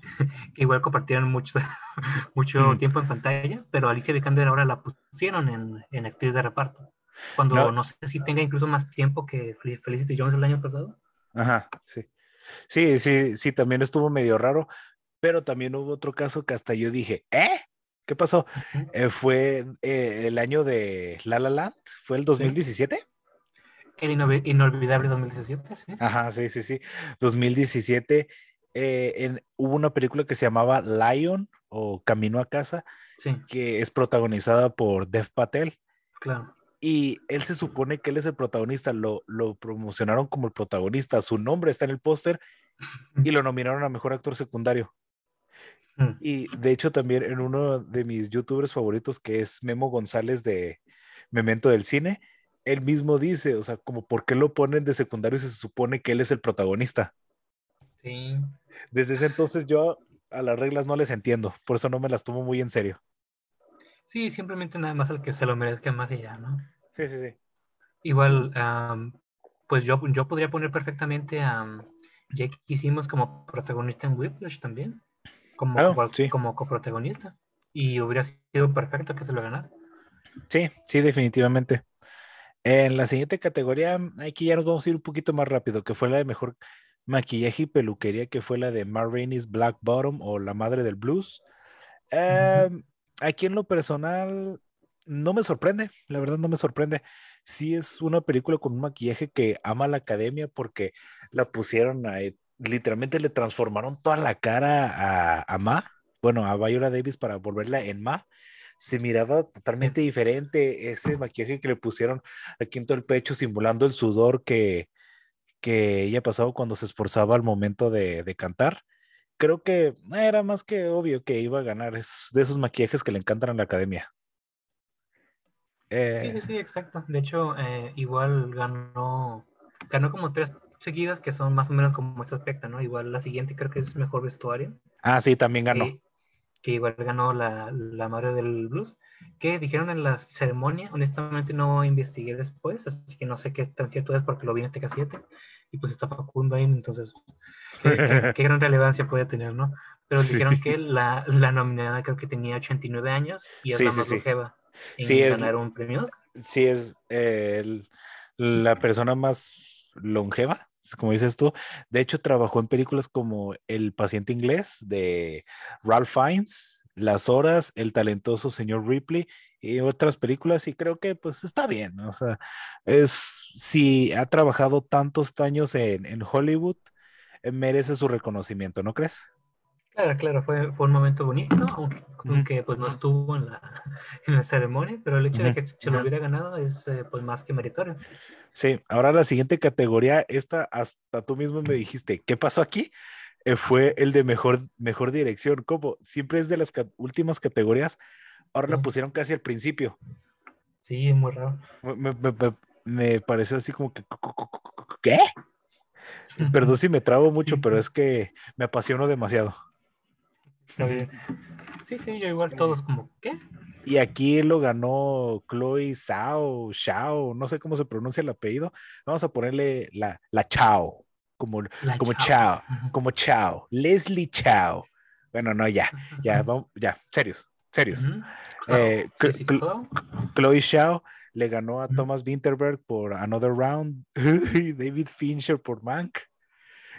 que igual compartieron mucho, mucho tiempo en pantalla, pero Alicia Vikander ahora la pusieron en, en actriz de reparto. Cuando no. sé si tenga incluso más tiempo que Felicity Jones el año pasado. Ajá, sí. Sí, sí, sí, también estuvo medio raro, pero también hubo otro caso que hasta yo dije, ¿eh? ¿Qué pasó? eh, fue eh, el año de La La Land, ¿fue el 2017? Sí. El inolvidable 2017, sí. Ajá, sí, sí, sí. 2017 eh, en, hubo una película que se llamaba Lion o Camino a Casa, sí. que es protagonizada por Dev Patel. Claro y él se supone que él es el protagonista, lo, lo promocionaron como el protagonista, su nombre está en el póster y lo nominaron a mejor actor secundario. Mm. Y de hecho también en uno de mis youtubers favoritos, que es Memo González de Memento del Cine, él mismo dice, o sea, como por qué lo ponen de secundario si se supone que él es el protagonista. Sí. Desde ese entonces yo a las reglas no les entiendo, por eso no me las tomo muy en serio. Sí, simplemente nada más al que se lo merezca más y ya, ¿no? Sí, sí, sí. Igual, um, pues yo, yo podría poner perfectamente a um, Jake hicimos como protagonista en Whiplash también, como, oh, como, sí. como coprotagonista, y hubiera sido perfecto que se lo ganara. Sí, sí, definitivamente. En la siguiente categoría, aquí ya nos vamos a ir un poquito más rápido, que fue la de mejor maquillaje y peluquería, que fue la de Mar Rainey's Black Bottom o La Madre del Blues. Uh -huh aquí en lo personal no me sorprende, la verdad no me sorprende. Sí es una película con un maquillaje que ama la academia porque la pusieron a, literalmente le transformaron toda la cara a, a Ma, bueno, a Viola Davis para volverla en Ma. Se miraba totalmente diferente ese maquillaje que le pusieron aquí en todo el pecho, simulando el sudor que, que ella pasaba cuando se esforzaba al momento de, de cantar creo que era más que obvio que iba a ganar. Es de esos maquillajes que le encantan a la academia. Eh... Sí, sí, sí, exacto. De hecho, eh, igual ganó, ganó como tres seguidas que son más o menos como este aspecto, ¿no? Igual la siguiente creo que es mejor vestuario. Ah, sí, también ganó. Que, que igual ganó la, la, madre del blues. Que dijeron en la ceremonia, honestamente no investigué después, así que no sé qué tan cierto es porque lo vi en este casete y pues está Facundo ahí, entonces, ¿qué, qué, qué gran relevancia puede tener, ¿no? Pero sí. dijeron que la, la, nominada creo que tenía 89 años y es sí, la más sí, longeva en sí, ganar es, un premio. Sí, es eh, el, la persona más longeva, como dices tú. De hecho, trabajó en películas como El paciente inglés de Ralph Fiennes, Las horas, El talentoso señor Ripley y otras películas y creo que pues está bien, o sea, es si ha trabajado tantos años en, en Hollywood, eh, merece su reconocimiento, ¿no crees? Claro, claro, fue, fue un momento bonito, aunque, aunque pues no estuvo en la, en la, ceremonia, pero el hecho uh -huh. de que se lo hubiera ganado es eh, pues más que meritorio. Sí, ahora la siguiente categoría, esta hasta tú mismo me dijiste, ¿qué pasó aquí? eh, fue el de mejor, mejor dirección. Como siempre es de las últimas categorías, ahora la pusieron casi al principio. Sí, es muy raro. Me, me, me, pareció así como que, ¿qué? Perdón si me trabo mucho, pero es que me apasiono demasiado. Sí, sí, yo igual todos como, ¿qué? Y aquí lo ganó Chloe Sao, Shao, no sé cómo se pronuncia el apellido. Vamos a ponerle la, la Chao, como, como Chao. como Chao, Leslie Chao. Bueno, no, ya, ya, vamos, ya, serios, serios. Eh, Chloe Shao le ganó a Thomas Winterberg por Another Round, David Fincher por Mank,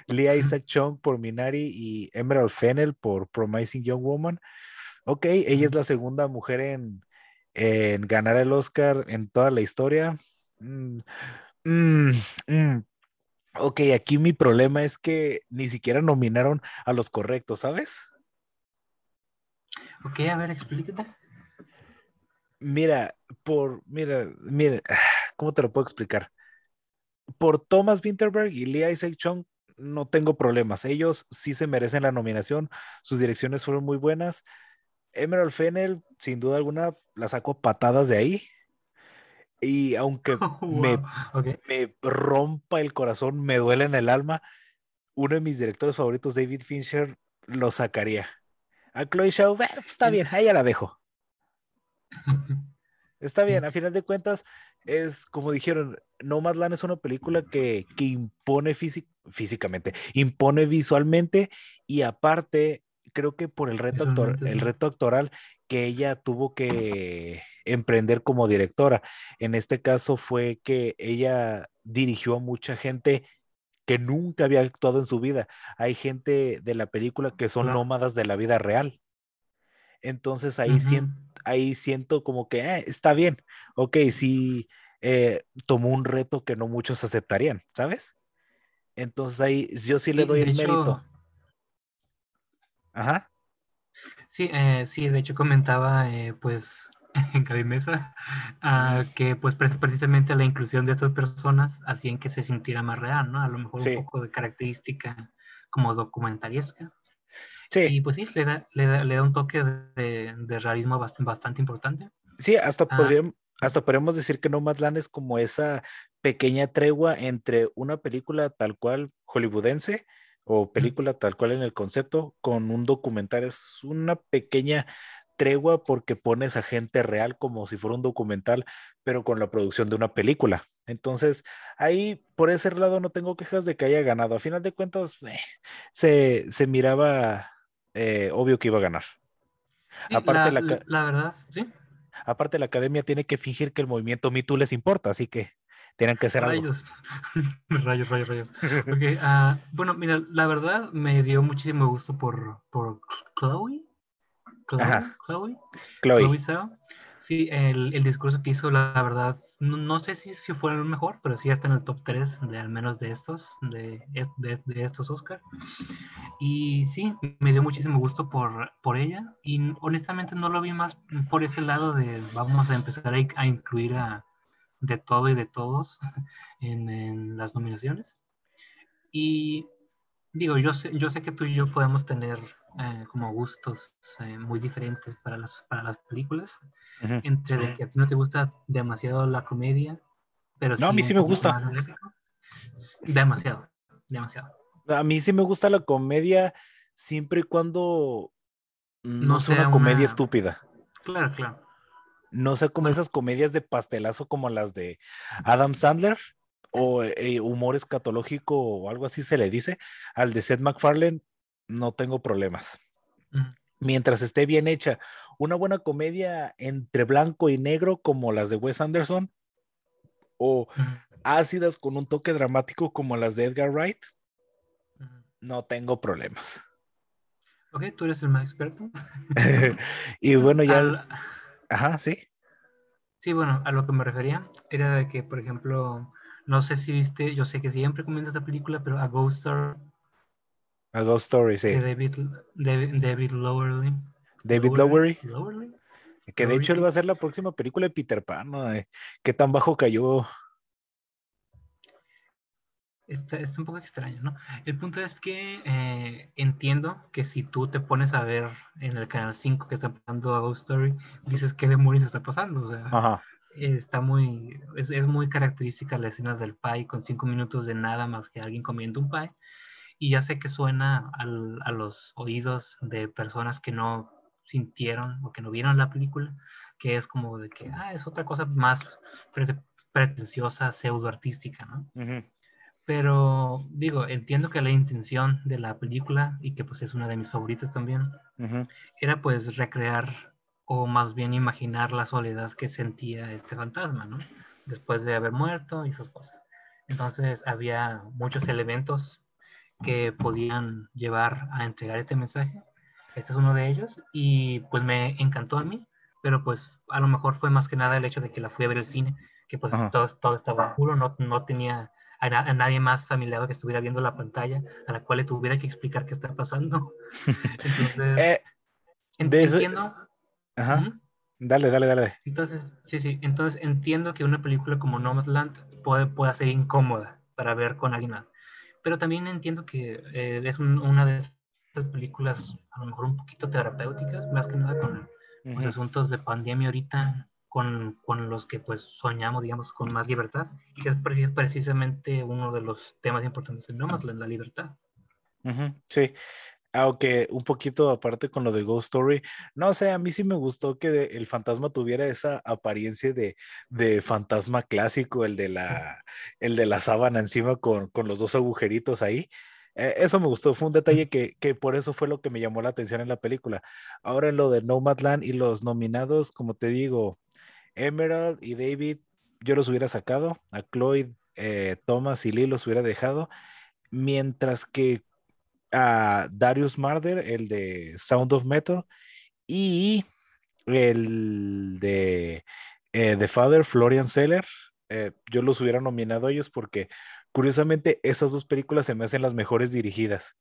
Lee Isaac Chung por Minari y Emerald Fennel por Promising Young Woman. Ok, ella es la segunda mujer en, ganar el Oscar en toda la historia. Mm, mm, mm. Ok, aquí mi problema es que ni siquiera nominaron a los correctos, ¿sabes? Ok, a ver, explícate. Mira, por, mira, mira, ¿cómo te lo puedo explicar? Por Thomas Winterberg y Lee Isaac Chung no tengo problemas. Ellos sí se merecen la nominación. Sus direcciones fueron muy buenas. Emerald Fennel, sin duda alguna, la saco patadas de ahí. Y aunque me, me, rompa el corazón, me duele en el alma, uno de mis directores favoritos, David Fincher, lo sacaría. A Chloe Shaw, pues está bien, ahí ya la dejo. Está bien, a final de cuentas, es como dijeron, Nomadland es una película que, que impone físicamente, impone visualmente y aparte, creo que por el reto, el reto actoral que ella tuvo que emprender como directora. En este caso fue que ella dirigió a mucha gente que nunca había actuado en su vida. Hay gente de la película que son nómadas de la vida real. Entonces ahí, siento, ahí siento como que eh, está bien, ok, sí eh, tomó un reto que no muchos aceptarían, ¿sabes? Entonces ahí yo sí le doy el mérito. Ajá. Sí, eh, sí, de hecho comentaba pues en Gaby Mesa ah, que pues precisamente la inclusión de estas personas hacían que se sintiera más real, ¿no? A lo mejor un poco de característica como Y pues sí, le da, le da, le da un toque de, de realismo bastante, importante. Sí, hasta, ah. podríamos, hasta podríamos decir que Nomadland es como esa pequeña tregua entre una película tal cual hollywoodense o película tal cual en el concepto con un documental. Es una pequeña tregua porque pones a gente real como si fuera un documental, pero con la producción de una película. Entonces, ahí por ese lado no tengo quejas de que haya ganado. A final de cuentas, eh, se, se miraba eh, obvio que iba a ganar. aparte, la, verdad, sí. Aparte, la academia tiene que fingir que el movimiento Me les importa, así que tienen que ser rayos. rayos, rayos, rayos. Ah, bueno, mira, la verdad me dio muchísimo gusto por, por Chloe. Chloe. Chloe. Chloe. Chloe Sí, el, el, discurso que hizo, la, verdad, no, sé si, si fue el mejor, pero sí está en el top 3 de al menos de estos, de, de, de estos Oscar. Y sí, me dio muchísimo gusto por, por ella. Y honestamente no lo vi más por ese lado de vamos a empezar a, a incluir a de todo y de todos en, en las nominaciones. Y digo, yo sé, yo sé que tú y yo podemos tener eh, como gustos eh, muy diferentes para las, para las películas. Entre de que a ti no te gusta demasiado la comedia, pero no, a mí sí me gusta. Demasiado, demasiado. A mí sí me gusta la comedia siempre y cuando no, sea una comedia estúpida. Claro, claro. No sea como esas comedias de pastelazo como las de Adam Sandler o eh, humor escatológico o algo así se le dice. Al de Seth MacFarlane no tengo problemas. Mientras esté bien hecha, una buena comedia entre blanco y negro como las de Wes Anderson o ácidas con un toque dramático como las de Edgar Wright, no tengo problemas. Ok, tú eres el más experto. y bueno, ya... Ajá, sí. Sí, bueno, a lo que me refería era de que, por ejemplo, no sé si viste, yo sé que siempre comienza esta película, pero a Ghost Story a Ghost Story, sí. David, David, Lowery. David Lowery. Que de hecho él va a ser la próxima película de Peter Pan, ¿no? ¿Qué tan bajo cayó? Está, está, un poco extraño, ¿no? El punto es que eh, entiendo que si tú te pones a ver en el canal 5 que está pasando a Ghost Story, dices qué demonios está pasando. O sea, Ajá. está muy, es, es, muy característica la escena del pie con cinco minutos de nada más que alguien comiendo un pie. Y ya sé que suena al, a los oídos de personas que no sintieron o que no vieron la película, que es como de que, ah, es otra cosa más pretenciosa, pseudo artística, ¿no? Uh pero digo, entiendo que la intención de la película, y que pues es una de mis favoritas también, era pues recrear o más bien imaginar la soledad que sentía este fantasma, ¿no? Después de haber muerto y esas cosas. Entonces había muchos elementos que podían llevar a entregar este mensaje. Este es uno de ellos y pues me encantó a mí, pero pues a lo mejor fue más que nada el hecho de que la fui a ver el cine, que pues todo, todo, estaba oscuro, no, no tenía a, nadie más a mi lado que estuviera viendo la pantalla, a la cual le tuviera que explicar qué está pasando. Entonces, eh, entiendo. Ajá. Dale, dale, dale. Entonces, sí, sí. Entonces entiendo que una película como Nomadland puede, pueda ser incómoda para ver con alguien más. Pero también entiendo que eh, es una de esas películas a lo mejor un poquito terapéuticas, más que nada con los asuntos de pandemia ahorita con, con, los que pues soñamos, digamos, con más libertad, y que es precisamente uno de los temas importantes en Nomadland, la libertad. sí, aunque un poquito aparte con lo de Ghost Story, no sé, a mí sí me gustó que el fantasma tuviera esa apariencia de, de fantasma clásico, el de la, el de la sábana encima con, con los dos agujeritos ahí. Eh, eso me gustó, fue un detalle que, que, por eso fue lo que me llamó la atención en la película. Ahora en lo de Nomadland y los nominados, como te digo, Emerald y David, yo los hubiera sacado, a Cloyd, eh, Thomas y Lee los hubiera dejado, mientras que a Darius Marder, el de Sound of Metal, y el de eh, The Father, Florian Seller, yo los hubiera nominado a ellos porque Curiosamente, esas dos películas se me hacen las mejores dirigidas.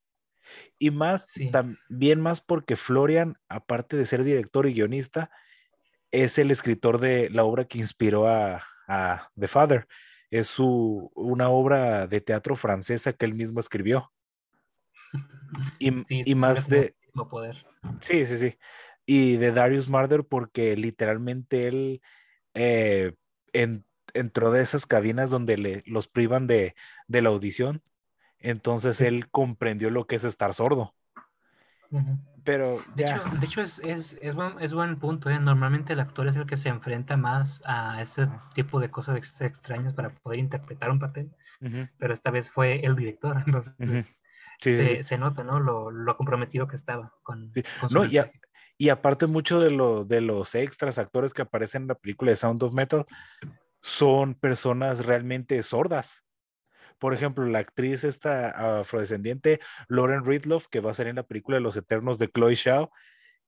Y más, también más porque Florian, aparte de ser director y guionista, es el escritor de la obra que inspiró a, The Father. Es su, una obra de teatro francesa que él mismo escribió. Y, más de... Poder. Sí, sí, sí. Y de Darius Marder porque literalmente él eh, en entró de esas cabinas donde le, los privan de, la audición. Entonces él comprendió lo que es estar sordo. Pero de hecho, de hecho es, es, es, buen, es, buen, punto. ¿eh? Normalmente el actor es el que se enfrenta más a ese tipo de cosas extrañas para poder interpretar un papel. Pero esta vez fue el director. Entonces se, nota ¿no? Lo, lo, comprometido que estaba con, no, y, y, aparte mucho de, lo, de los extras actores que aparecen en la película de Sound of Metal son personas realmente sordas. Por ejemplo, la actriz esta afrodescendiente, Lauren Ridloff, que va a ser en la película de Los Eternos de Chloe Shaw,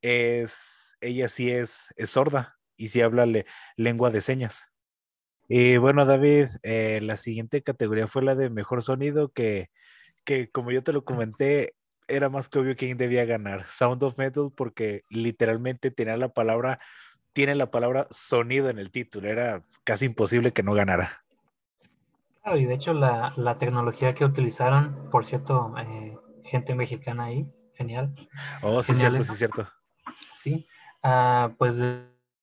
es, ella sí es, es sorda y sí habla lengua de señas. Y bueno, David, eh, la siguiente categoría fue la de mejor sonido, que, que como yo te lo comenté, era más que obvio quién debía ganar. Sound of Metal, porque literalmente tenía la palabra tiene la palabra sonido en el título. Era casi imposible que no ganara. Claro, y de hecho la, tecnología que utilizaron, por cierto, eh, gente mexicana ahí, genial. Oh, sí, es cierto, sí, cierto. Sí, uh, pues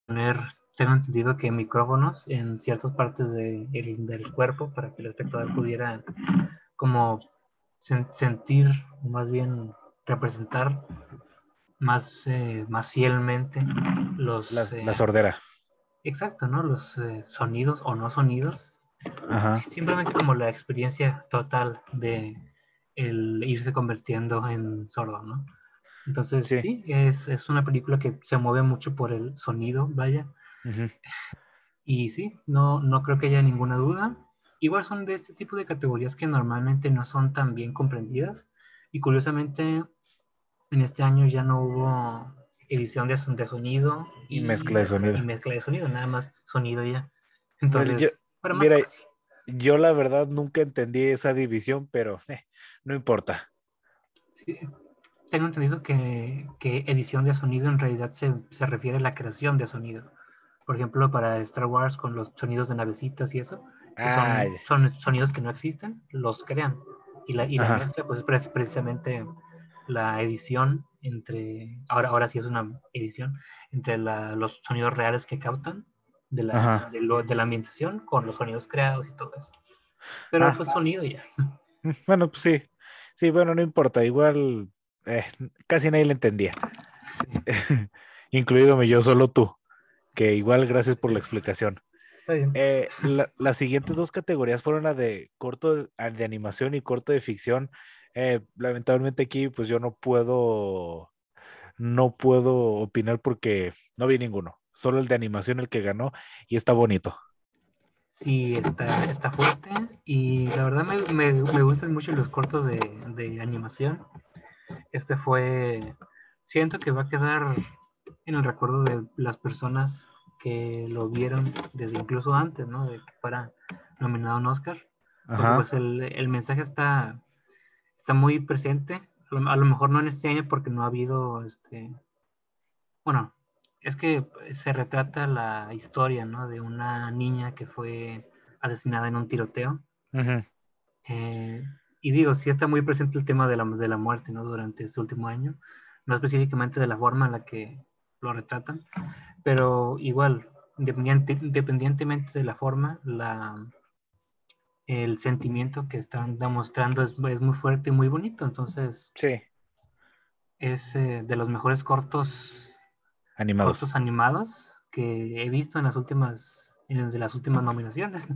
tener, tengo entendido que micrófonos en ciertas partes de, del cuerpo para que el espectador pudiera como sentir, más bien representar más, eh, más fielmente los... Eh, la sordera. Exacto, ¿no? Los eh, sonidos o no sonidos. Simplemente como la experiencia total de el irse convirtiendo en sordo, ¿no? Entonces, sí, es, es, una película que se mueve mucho por el sonido, vaya. Y sí, no, no creo que haya ninguna duda. Igual son de este tipo de categorías que normalmente no son tan bien comprendidas. Y curiosamente, en este año ya no hubo edición de, de sonido y, mezcla de sonido. Y mezcla de sonido, nada más sonido ya. Entonces, yo, mira, yo la verdad nunca entendí esa división, pero eh, no importa. tengo entendido que, que, edición de sonido en realidad se, se, refiere a la creación de sonido. Por ejemplo, para Star Wars con los sonidos de navecitas y eso, son, sonidos que no existen, los crean. Y la, y la mezcla, pues es precisamente la edición entre, ahora, ahora sí es una edición, entre los sonidos reales que captan de la, de, la ambientación con los sonidos creados y todo eso. Pero ah. pues sonido ya. Bueno, pues sí. Sí, bueno, no importa. Igual eh, casi nadie le entendía. Incluido yo, solo tú. Que igual gracias por la explicación. Eh, las siguientes dos categorías fueron la de corto de, de animación y corto de ficción. Eh, lamentablemente aquí pues yo no puedo no puedo opinar porque no vi ninguno. Solo el de animación el que ganó y está bonito. Sí, está, está fuerte y la verdad me, me, gustan mucho los cortos de, de, animación. Este fue, siento que va a quedar en el recuerdo de las personas que lo vieron desde incluso antes, ¿no? De que fuera nominado a un Oscar. pues el, el, mensaje está, está muy presente. A lo, mejor no en este año porque no ha habido, este, bueno, es que se retrata la historia, ¿no? De una niña que fue asesinada en un tiroteo. Eh, y digo, sí está muy presente el tema de la, de la muerte, ¿no? Durante este último año. No específicamente de la forma en la que lo retratan, pero igual, independientemente de la forma, la, el sentimiento que están demostrando es, es muy fuerte y muy bonito. Entonces, sí. es eh, de los mejores cortos animados. cortos animados que he visto en las últimas, en de las últimas nominaciones.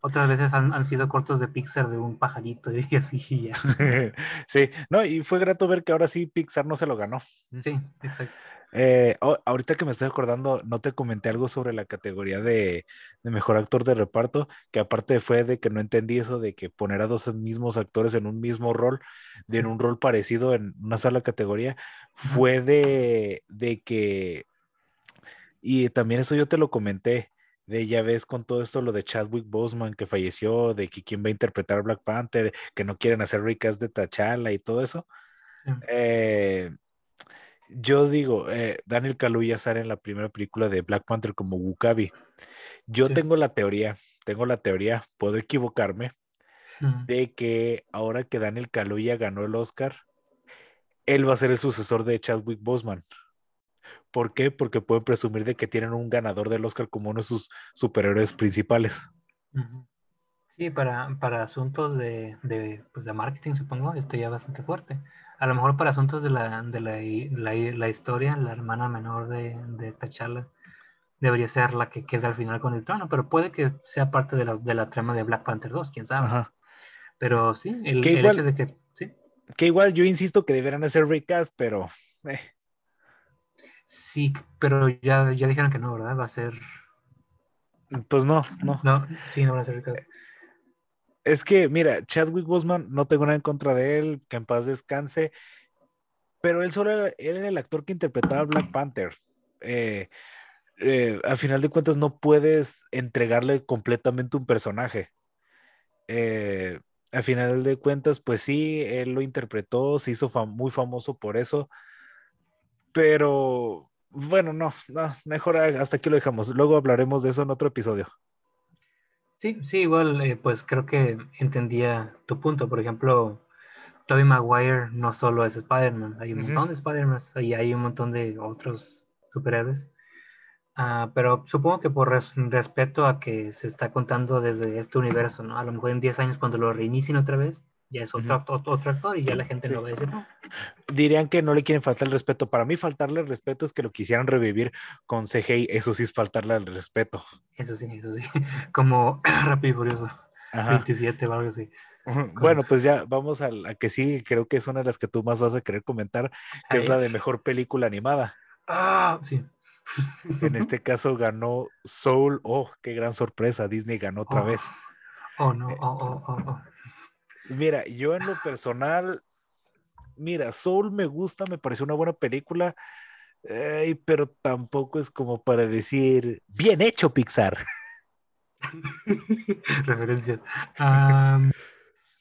Otras veces han, sido cortos de Pixar de un pajarito y así. Ya. sí, no, y fue grato ver que ahora sí Pixar no se lo ganó. Sí, exacto. Eh, ahorita que me estoy acordando, no te comenté algo sobre la categoría de, mejor actor de reparto, que aparte fue de que no entendí eso de que poner a dos mismos actores en un mismo rol, de en un rol parecido en una sola categoría, fue de, de que, y también eso yo te lo comenté, de ya ves con todo esto lo de Chadwick Boseman que falleció, de que quién va a interpretar a Black Panther, que no quieren hacer ricas de T'Challa y todo eso. Eh, yo digo, eh, Daniel Kaluuya sale en la primera película de Black Panther como Wukabi. Yo tengo la teoría, tengo la teoría, puedo equivocarme, mm. de que ahora que Daniel Kaluuya ganó el Oscar, él va a ser el sucesor de Chadwick Boseman. ¿Por qué? Porque pueden presumir de que tienen un ganador del Oscar como uno de sus superhéroes principales. Sí, para, para asuntos de, de, pues de marketing, supongo, esto ya bastante fuerte a lo mejor para asuntos de la, de la, la, historia, la hermana menor de, de T'Challa debería ser la que queda al final con el trono, pero puede que sea parte de la, de la trama de Black Panther 2, quién sabe. Pero sí, el, hecho de que... ¿sí? Que igual yo insisto que deberían hacer recast, pero... Eh. Sí, pero ya, ya dijeron que no, ¿verdad? Va a ser... Pues no, no. No, sí, no van a hacer recast. Es que, mira, Chadwick Boseman, no tengo nada en contra de él, que en paz descanse, pero él solo era, él el actor que interpretaba a Black Panther. Eh, eh, al final de cuentas, no puedes entregarle completamente un personaje. Eh, al final de cuentas, pues sí, él lo interpretó, se hizo muy famoso por eso, pero bueno, no, no, mejor hasta aquí lo dejamos. Luego hablaremos de eso en otro episodio. Sí, sí, igual, eh, pues creo que entendía tu punto. Por ejemplo, Tobey Maguire no solo es Spider-Man, hay un montón de Spider-Man y hay un montón de otros superhéroes. Ah, pero supongo que por respeto a que se está contando desde este universo, ¿no? A lo mejor en 10 años cuando lo reinicien otra vez, ya es otro, actor y ya la gente no va a decir no. Dirían que no le quieren faltar el respeto. Para mí, faltarle el respeto es que lo quisieran revivir con CGI. Eso sí es faltarle el respeto. Eso sí, eso sí. Como Rápido y Furioso. 27 o algo así. Bueno, pues ya vamos a la que sí, creo que es una de las que tú más vas a querer comentar, que es la de mejor película animada. Ah, sí. En este caso ganó Soul. Oh, qué gran sorpresa. Disney ganó otra oh. vez. Oh, no, oh, oh, oh, oh. Mira, yo en lo personal, mira, Soul me gusta, me pareció una buena película, pero tampoco es como para decir, bien hecho Pixar. Referencias.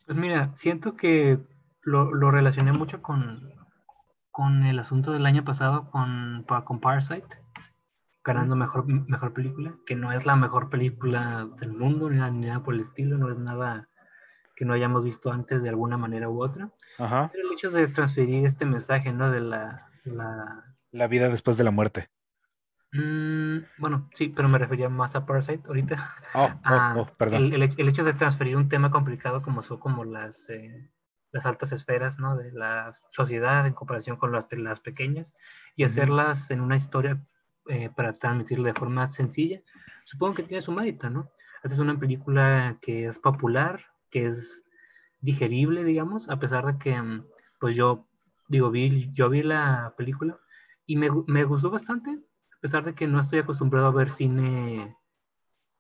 pues mira, siento que lo, relacioné mucho con, con el asunto del año pasado con, con Parasite. ganando mejor, mejor película, que no es la mejor película del mundo, ni nada, por el estilo, no es nada que no hayamos visto antes de alguna manera u otra. Pero el hecho de transferir este mensaje, ¿no? De la... La, vida después de la muerte. Mm, bueno, sí, pero me refería más a Parasite ahorita. Oh, oh, oh perdón. El, el, hecho de transferir un tema complicado como son como las, eh, las altas esferas, ¿no? De la sociedad en comparación con las, las pequeñas y hacerlas en una historia eh, para transmitirlo de forma sencilla, supongo que tiene su mérito, ¿no? Esta es una película que es popular, que es digerible, digamos, a pesar de que, mm, pues yo, digo, vi, yo vi la película y me, me gustó bastante, a pesar de que no estoy acostumbrado a ver cine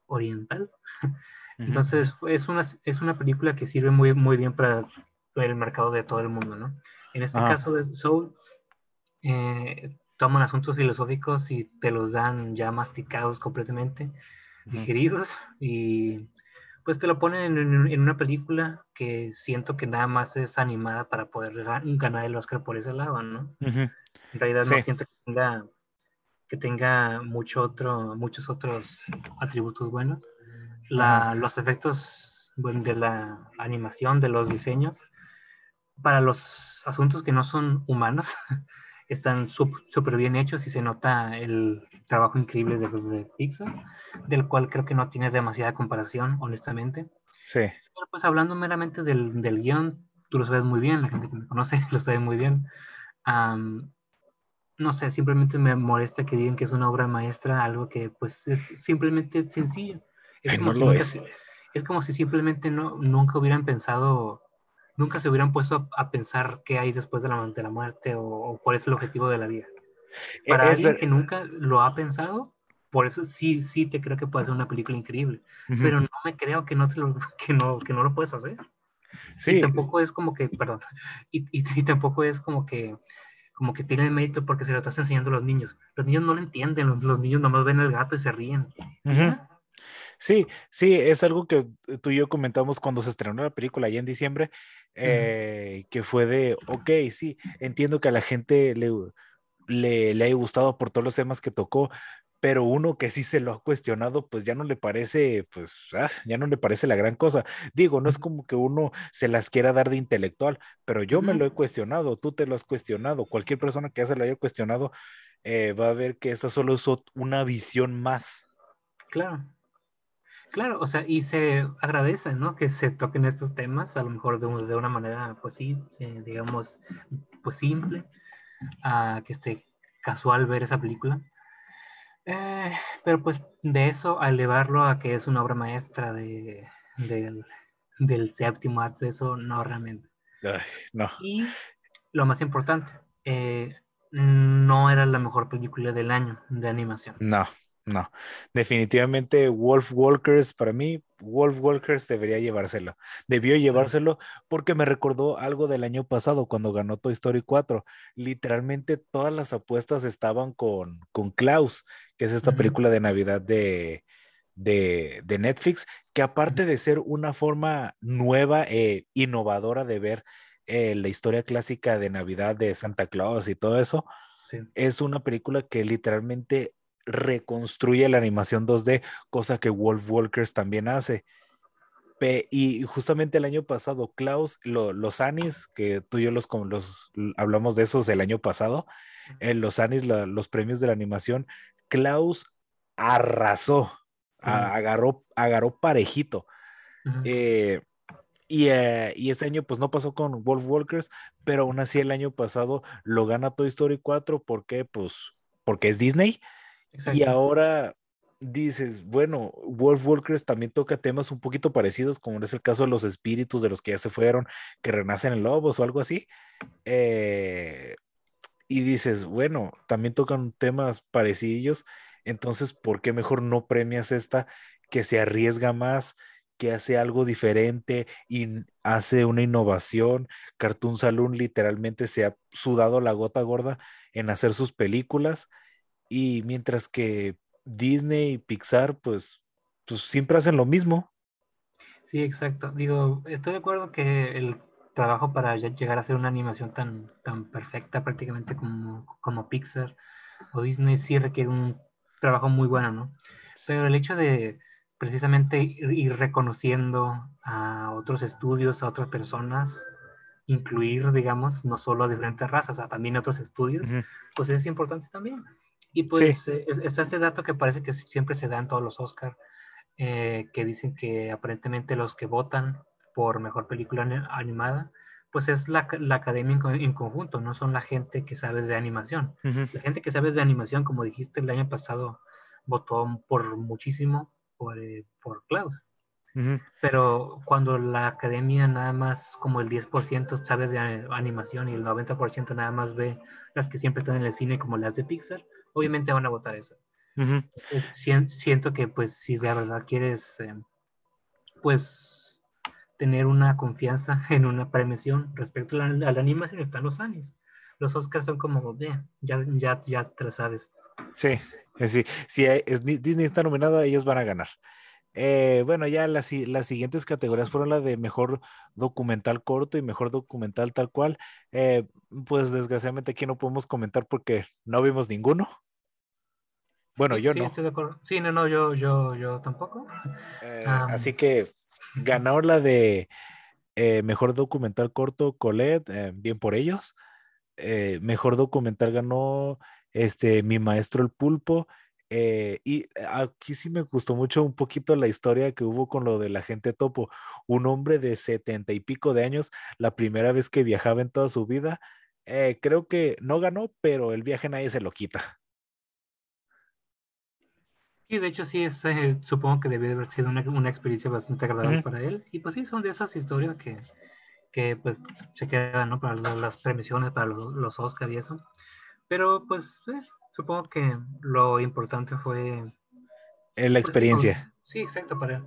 oriental. Entonces, es una, es una película que sirve muy, muy bien para el mercado de todo el mundo, ¿no? En este caso de Soul, eh, toman asuntos filosóficos y te los dan ya masticados completamente, digeridos, y pues te lo ponen en, una película que siento que nada más es animada para poder ganar el Oscar por ese lado, ¿no? En realidad no siento que tenga, que tenga mucho otro, muchos otros atributos buenos. los efectos de la animación, de los diseños, para los asuntos que no son humanos, están súper bien hechos y se nota el trabajo increíble de los de Pixar, del cual creo que no tiene demasiada comparación, honestamente. Sí. Pero pues hablando meramente del, del guion, tú lo sabes muy bien, la gente que me conoce lo sabe muy bien. no sé, simplemente me molesta que digan que es una obra maestra, algo que pues es simplemente sencillo. Es, como, si es. es como si simplemente no, nunca hubieran pensado nunca se hubieran puesto a, pensar qué hay después de la, de la muerte o, cuál es el objetivo de la vida. E, Para alguien que nunca lo ha pensado, por eso sí, sí te creo que puede ser una película increíble, pero no me creo que no, te lo, que no, que no lo puedes hacer. Sí. Y tampoco es como que, perdón, y, y, tampoco es como que como que tiene mérito porque se lo estás enseñando a los niños. Los niños no lo entienden, los, los niños nomás ven el gato y se ríen. Sí, sí, es algo que tú y yo comentamos cuando se estrenó la película allá en diciembre, eh, que fue de, ok, sí, entiendo que a la gente le, le, le haya gustado por todos los temas que tocó, pero uno que sí se lo ha cuestionado, pues ya no le parece, pues ah, ya no le parece la gran cosa. Digo, no es como que uno se las quiera dar de intelectual, pero yo me lo he cuestionado, tú te lo has cuestionado, cualquier persona que ya se lo haya cuestionado eh, va a ver que esta solo es una visión más. Claro, Claro, o sea, y se agradece, ¿no? Que se toquen estos temas, a lo mejor de, de una manera, pues sí, digamos, pues simple, a que esté casual ver esa película. Eh, pero pues de eso a elevarlo a que es una obra maestra de, del, séptimo arte, eso no realmente. no. Y lo más importante, eh, no era la mejor película del año de animación. No, no, definitivamente Wolf Walkers, para mí, Wolf Walkers debería llevárselo. Debió llevárselo porque me recordó algo del año pasado cuando ganó Toy Story 4. Literalmente todas las apuestas estaban con, con Klaus, que es esta película de Navidad de, de, Netflix, que aparte de ser una forma nueva e innovadora de ver eh, la historia clásica de Navidad de Santa Claus y todo eso, es una película que literalmente reconstruye la animación 2D, cosa que Wolf Walkers también hace. y justamente el año pasado, Klaus, los Anis, que tú y yo los, los hablamos de esos el año pasado, en los Anis, los premios de la animación, Klaus arrasó, agarró, agarró parejito. Eh, y, eh, y, este año pues no pasó con Wolf Walkers, pero aún así el año pasado lo gana Toy Story 4, ¿por qué? Pues porque es Disney y ahora dices, bueno, Wolf Walkers también toca temas un poquito parecidos, como es el caso de los espíritus de los que ya se fueron, que renacen en lobos o algo así. Eh, y dices, bueno, también tocan temas parecidos, entonces, ¿por qué mejor no premias esta que se arriesga más, que hace algo diferente y hace una innovación? Cartoon Saloon literalmente se ha sudado la gota gorda en hacer sus películas y mientras que Disney y Pixar, pues, pues siempre hacen lo mismo. Sí, exacto. Digo, estoy de acuerdo que el trabajo para llegar a hacer una animación tan, tan perfecta prácticamente como, como Pixar o Disney sí requiere un trabajo muy bueno, ¿no? Pero el hecho de precisamente ir reconociendo a otros estudios, a otras personas, incluir, digamos, no solo a diferentes razas, a también otros estudios, pues es importante también. Y pues eh, está este dato que parece que siempre se da en todos los Oscar, eh, que dicen que aparentemente los que votan por mejor película animada, pues es la, la academia en, conjunto, no son la gente que sabe de animación. La gente que sabe de animación, como dijiste el año pasado, votó por muchísimo por, eh, por Klaus. Pero cuando la academia nada más como el 10% sabe de animación y el 90% nada más ve las que siempre están en el cine como las de Pixar, obviamente van a votar esas. Siento que pues si de verdad quieres eh, pues tener una confianza en una premiación respecto a la, animación están los años. Los Oscars son como, ya, ya, ya te lo sabes. Sí, sí, si Disney está nominado, ellos van a ganar. Eh, bueno, ya las, las, siguientes categorías fueron la de mejor documental corto y mejor documental tal cual. Eh, pues desgraciadamente aquí no podemos comentar porque no vimos ninguno. Bueno, yo sí, no. Estoy de acuerdo. Sí, no, no, yo, yo, yo tampoco. Eh, así que ganó la de mejor documental corto Colette, bien por ellos. mejor documental ganó este, Mi Maestro el Pulpo. Eh, y aquí sí me gustó mucho un poquito la historia que hubo con lo de la gente topo. Un hombre de setenta y pico de años, la primera vez que viajaba en toda su vida, eh, creo que no ganó, pero el viaje nadie se lo quita. Y de hecho sí, es, eh, supongo que debió haber sido una, experiencia bastante agradable para él. Y pues sí, son de esas historias que, que pues se quedan, ¿no? Para las premisiones, para los, los Oscar y eso. Pero pues eh, supongo que lo importante fue... la pues, experiencia. sí, exacto, para él.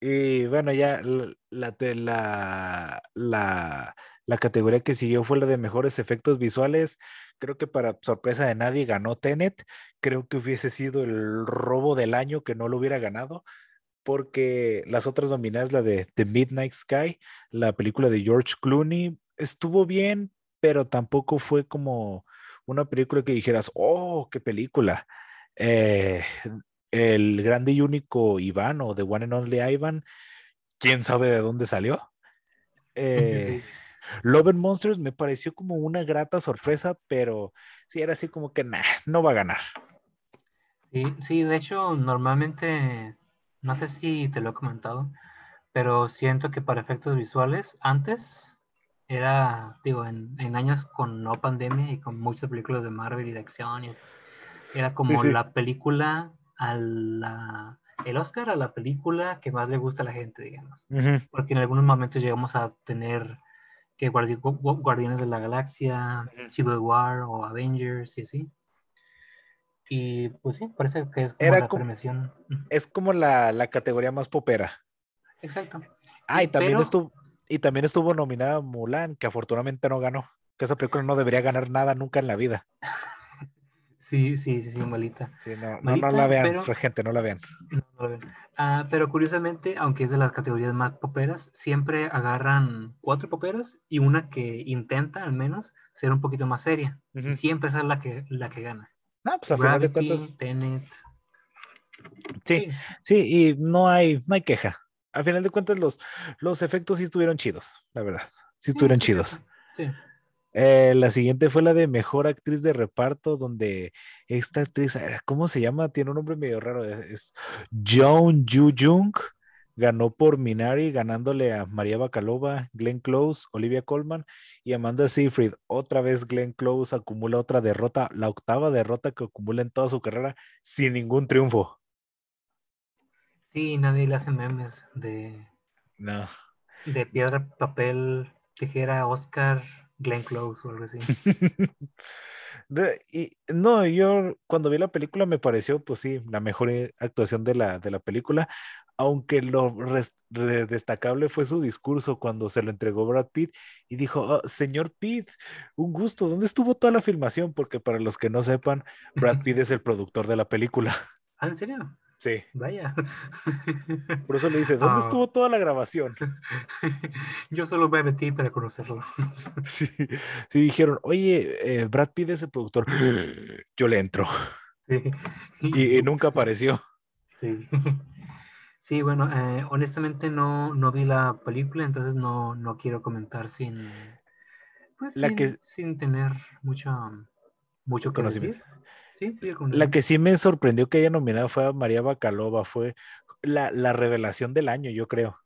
Y bueno, ya la, la, la, la, categoría que siguió fue la de mejores efectos visuales. Creo que para sorpresa de nadie ganó Tenet. Creo que hubiese sido el robo del año que no lo hubiera ganado, porque las otras nominadas, la de The Midnight Sky, la película de George Clooney, estuvo bien, pero tampoco fue como una película que dijeras, oh, qué película. Eh, el grande y único Iván o The One and Only Ivan, quién sabe de dónde salió. Eh, Love and Monsters me pareció como una grata sorpresa, pero sí era así como que nah, no va a ganar. Sí, sí, de hecho, normalmente, no sé si te lo he comentado, pero siento que para efectos visuales, antes era, digo, en, años con no pandemia y con muchas películas de Marvel y de acción, era como la película a la, el Oscar a la película que más le gusta a la gente, digamos. Porque en algunos momentos llegamos a tener que Guardianes de la Galaxia, Civil War o Avengers y así. Y pues sí, parece que es como la premiación. Es como la, la, categoría más popera. Exacto. Ah, y también estuvo y también estuvo nominada Mulan, que afortunadamente no ganó. Que esa película no debería ganar nada nunca en la vida. Sí, sí, sí, sí, malita. Sí, no, no, la vean, gente, no la vean. Ah, pero curiosamente, aunque es de las categorías más poperas, siempre agarran cuatro poperas y una que intenta al menos ser un poquito más seria. Siempre esa es la que, la que gana. Ah, pues a final de cuentas. Sí, sí, y no hay, no hay queja al final de cuentas los, los efectos sí estuvieron chidos, la verdad. Sí estuvieron chidos. Sí. Eh, la siguiente fue la de mejor actriz de reparto, donde esta actriz, ¿cómo se llama? Tiene un nombre medio raro. Es Joan Yu Jung. Ganó por Minari, ganándole a María Bacalova, Glenn Close, Olivia Colman y Amanda Seyfried. Otra vez Glenn Close acumula otra derrota, la octava derrota que acumula en toda su carrera sin ningún triunfo. Sí, nadie le hace memes de. No. De piedra, papel, tijera, Oscar, Glenn Close o algo así. y, no, yo cuando vi la película me pareció, pues sí, la mejor eh, actuación de la, de la película, aunque lo destacable fue su discurso cuando se lo entregó Brad Pitt y dijo, oh, señor Pitt, un gusto, ¿dónde estuvo toda la filmación? Porque para los que no sepan, Brad Pitt es el productor de la película. ¿Ah, ¿En serio? Sí. Vaya. Por eso le dice, ¿dónde ah. estuvo toda la grabación? Yo solo me metí para conocerlo. Sí, sí dijeron, oye, eh, Brad Pitt es el productor. Yo le entro. Sí. Y, y nunca apareció. Sí. Sí, bueno, eh, honestamente no, no vi la película, entonces no, no quiero comentar sin, pues, La sin, que- sin tener mucho, mucho que Conocimiento. decir. Sí, sí, el La que sí me sorprendió que haya nominado fue a María Bacalova, fue la, la revelación del año, yo creo.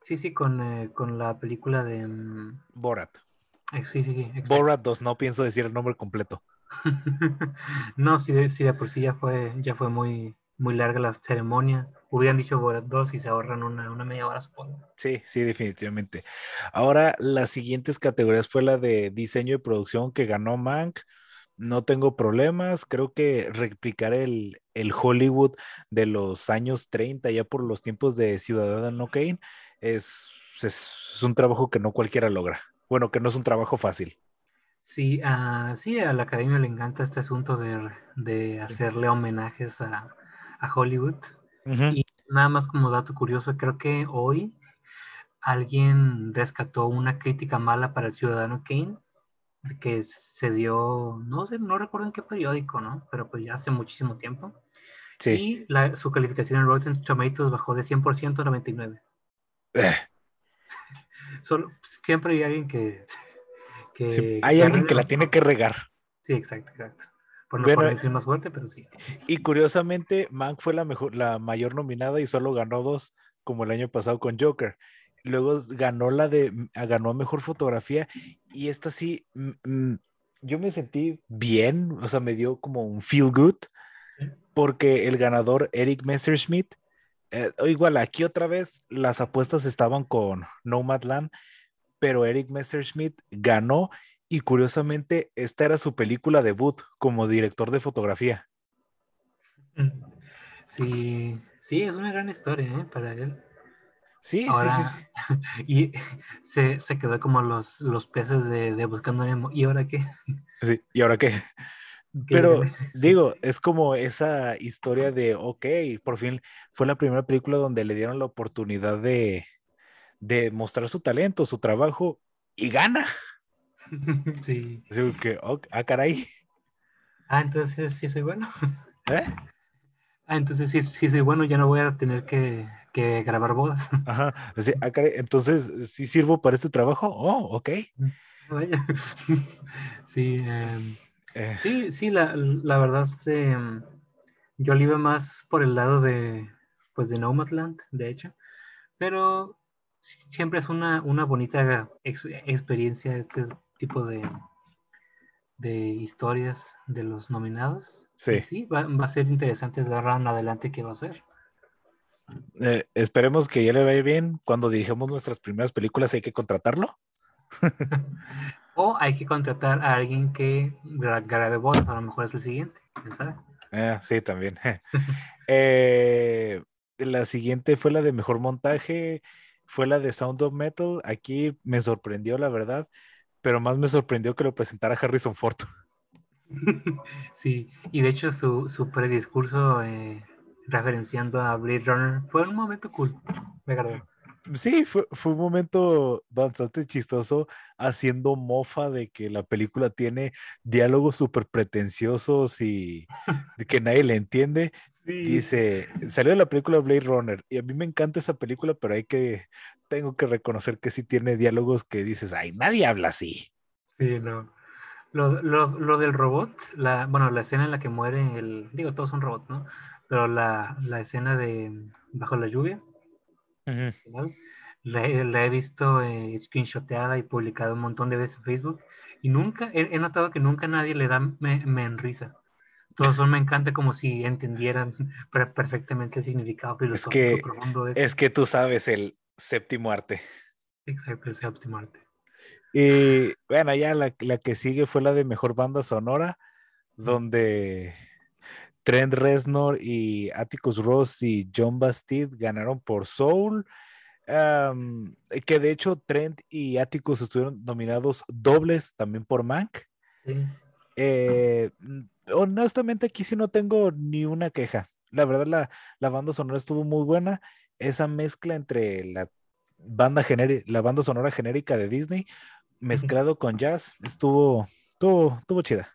Sí, sí, con, eh, con la película de... mm, Borat. eh, sí, sí, sí, exacto. Borat 2, no pienso decir el nombre completo. no, sí, de, sí, de por sí ya fue, ya fue muy, muy larga la ceremonia. Hubieran dicho Borat 2 y se ahorran una, una media hora, supongo. Sí, sí, definitivamente. Ahora, las siguientes categorías fue la de diseño y producción que ganó Mank. No tengo problemas, creo que replicar el, el Hollywood de los años 30, ya por los tiempos de Ciudadano Kane, es, es un trabajo que no cualquiera logra. Bueno, que no es un trabajo fácil. Sí, ah, sí, a la academia le encanta este asunto de, de hacerle homenajes a, a Hollywood. Y nada más como dato curioso, creo que hoy alguien rescató una crítica mala para el Ciudadano Kane, que se dio, no sé, no recuerdo en qué periódico, ¿no? Pero pues ya hace muchísimo tiempo. Sí. Y la- su calificación en Rotten Tomatoes bajó de 100% a 99. Eh, Solo, siempre hay alguien que... que sí, Hay que alguien que la tiene que regar. Sí, exacto, exacto. Por no Bueno, decir más fuerte, pero sí. Y curiosamente, Mank fue la mejor, la mayor nominada y solo ganó dos, como el año pasado con Joker. Luego ganó la de, mm, ganó mejor fotografía y esta sí, mm, mm, yo me sentí bien, o sea, me dio como un feel good, porque el ganador Eric Messerschmidt, eh, igual aquí otra vez las apuestas estaban con Nomadland, pero Eric Messerschmidt ganó y curiosamente esta era su película debut como director de fotografía. Sí, sí, es una gran historia ¿eh? para él. Sí, Ahora, sí, sí. y se, se quedó como los, los peces de, de Buscando Nemo. ¿Y ahora qué? Sí, ¿y ahora qué? ¿Qué Pero? Sí. digo, es como esa historia de, ok, por fin fue la primera película donde le dieron la oportunidad de, de mostrar su talento, su trabajo, y gana. Sí. Así que, ok, ah, caray. Ah, entonces sí soy bueno. ¿eh? Ah, entonces sí, sí soy bueno, ya no voy a tener que, que grabar bodas. Ajá, así, ah, entonces, ¿sí sirvo para este trabajo? Oh, ok. Vaya. Sí, em, Eh, sí, sí, la, la verdad, em, yo le iba más por el lado de, pues, de Nomadland, de hecho, pero siempre es una, una bonita ex- experiencia este tipo de, de historias de los nominados. Sí. Y sí, va, va a ser interesante la adelante que va a ser. Eh, esperemos que ya le vaya bien. Cuando dirigamos nuestras primeras películas hay que contratarlo. O hay que contratar a alguien que gra- grabe bodas, a lo mejor es el siguiente, ¿quién sabe? Ah, sí, también. Eh, la siguiente fue la de mejor montaje, fue la de Sound of Metal. Aquí me sorprendió, la verdad, pero más me sorprendió que lo presentara Harrison Ford. Sí, y de hecho su, su prediscurso eh, referenciando a Blade Runner fue un momento cool, me agradó. Sí, fue, fue un momento bastante chistoso haciendo mofa de que la película tiene diálogos súper pretenciosos y que nadie le entiende. Dice, salió de la película Blade Runner y a mí me encanta esa película, pero hay que, tengo que reconocer que sí tiene diálogos que dices, ay, nadie habla así. Sí, no. Lo, lo- lo del robot, la, bueno, la escena en la que muere el, digo, todos son robots, ¿no? Pero la, la escena de Bajo la lluvia, Ujú. final, la, he- la he visto eh, screenshoteada y publicada un montón de veces en Facebook y nunca, he, he notado que nunca nadie le da me, me en risa. Todos son me encanta como si entendieran per- perfectamente el significado filosófico que- profundo de eso. Es que tú sabes el séptimo arte. Exacto, el séptimo arte. Y bueno, ya la, la que sigue fue la de mejor banda sonora, donde Trent Reznor y Atticus Ross y John Bastide ganaron por Soul. am, que de hecho Trent y Atticus estuvieron nominados dobles también por Mank. Sí. Eh, mm, honestamente, aquí sí no tengo ni una queja. La verdad, la, la banda sonora estuvo muy buena. Esa mezcla entre la banda la banda sonora genérica de Disney mezclado con jazz estuvo, estuvo, estuvo chida.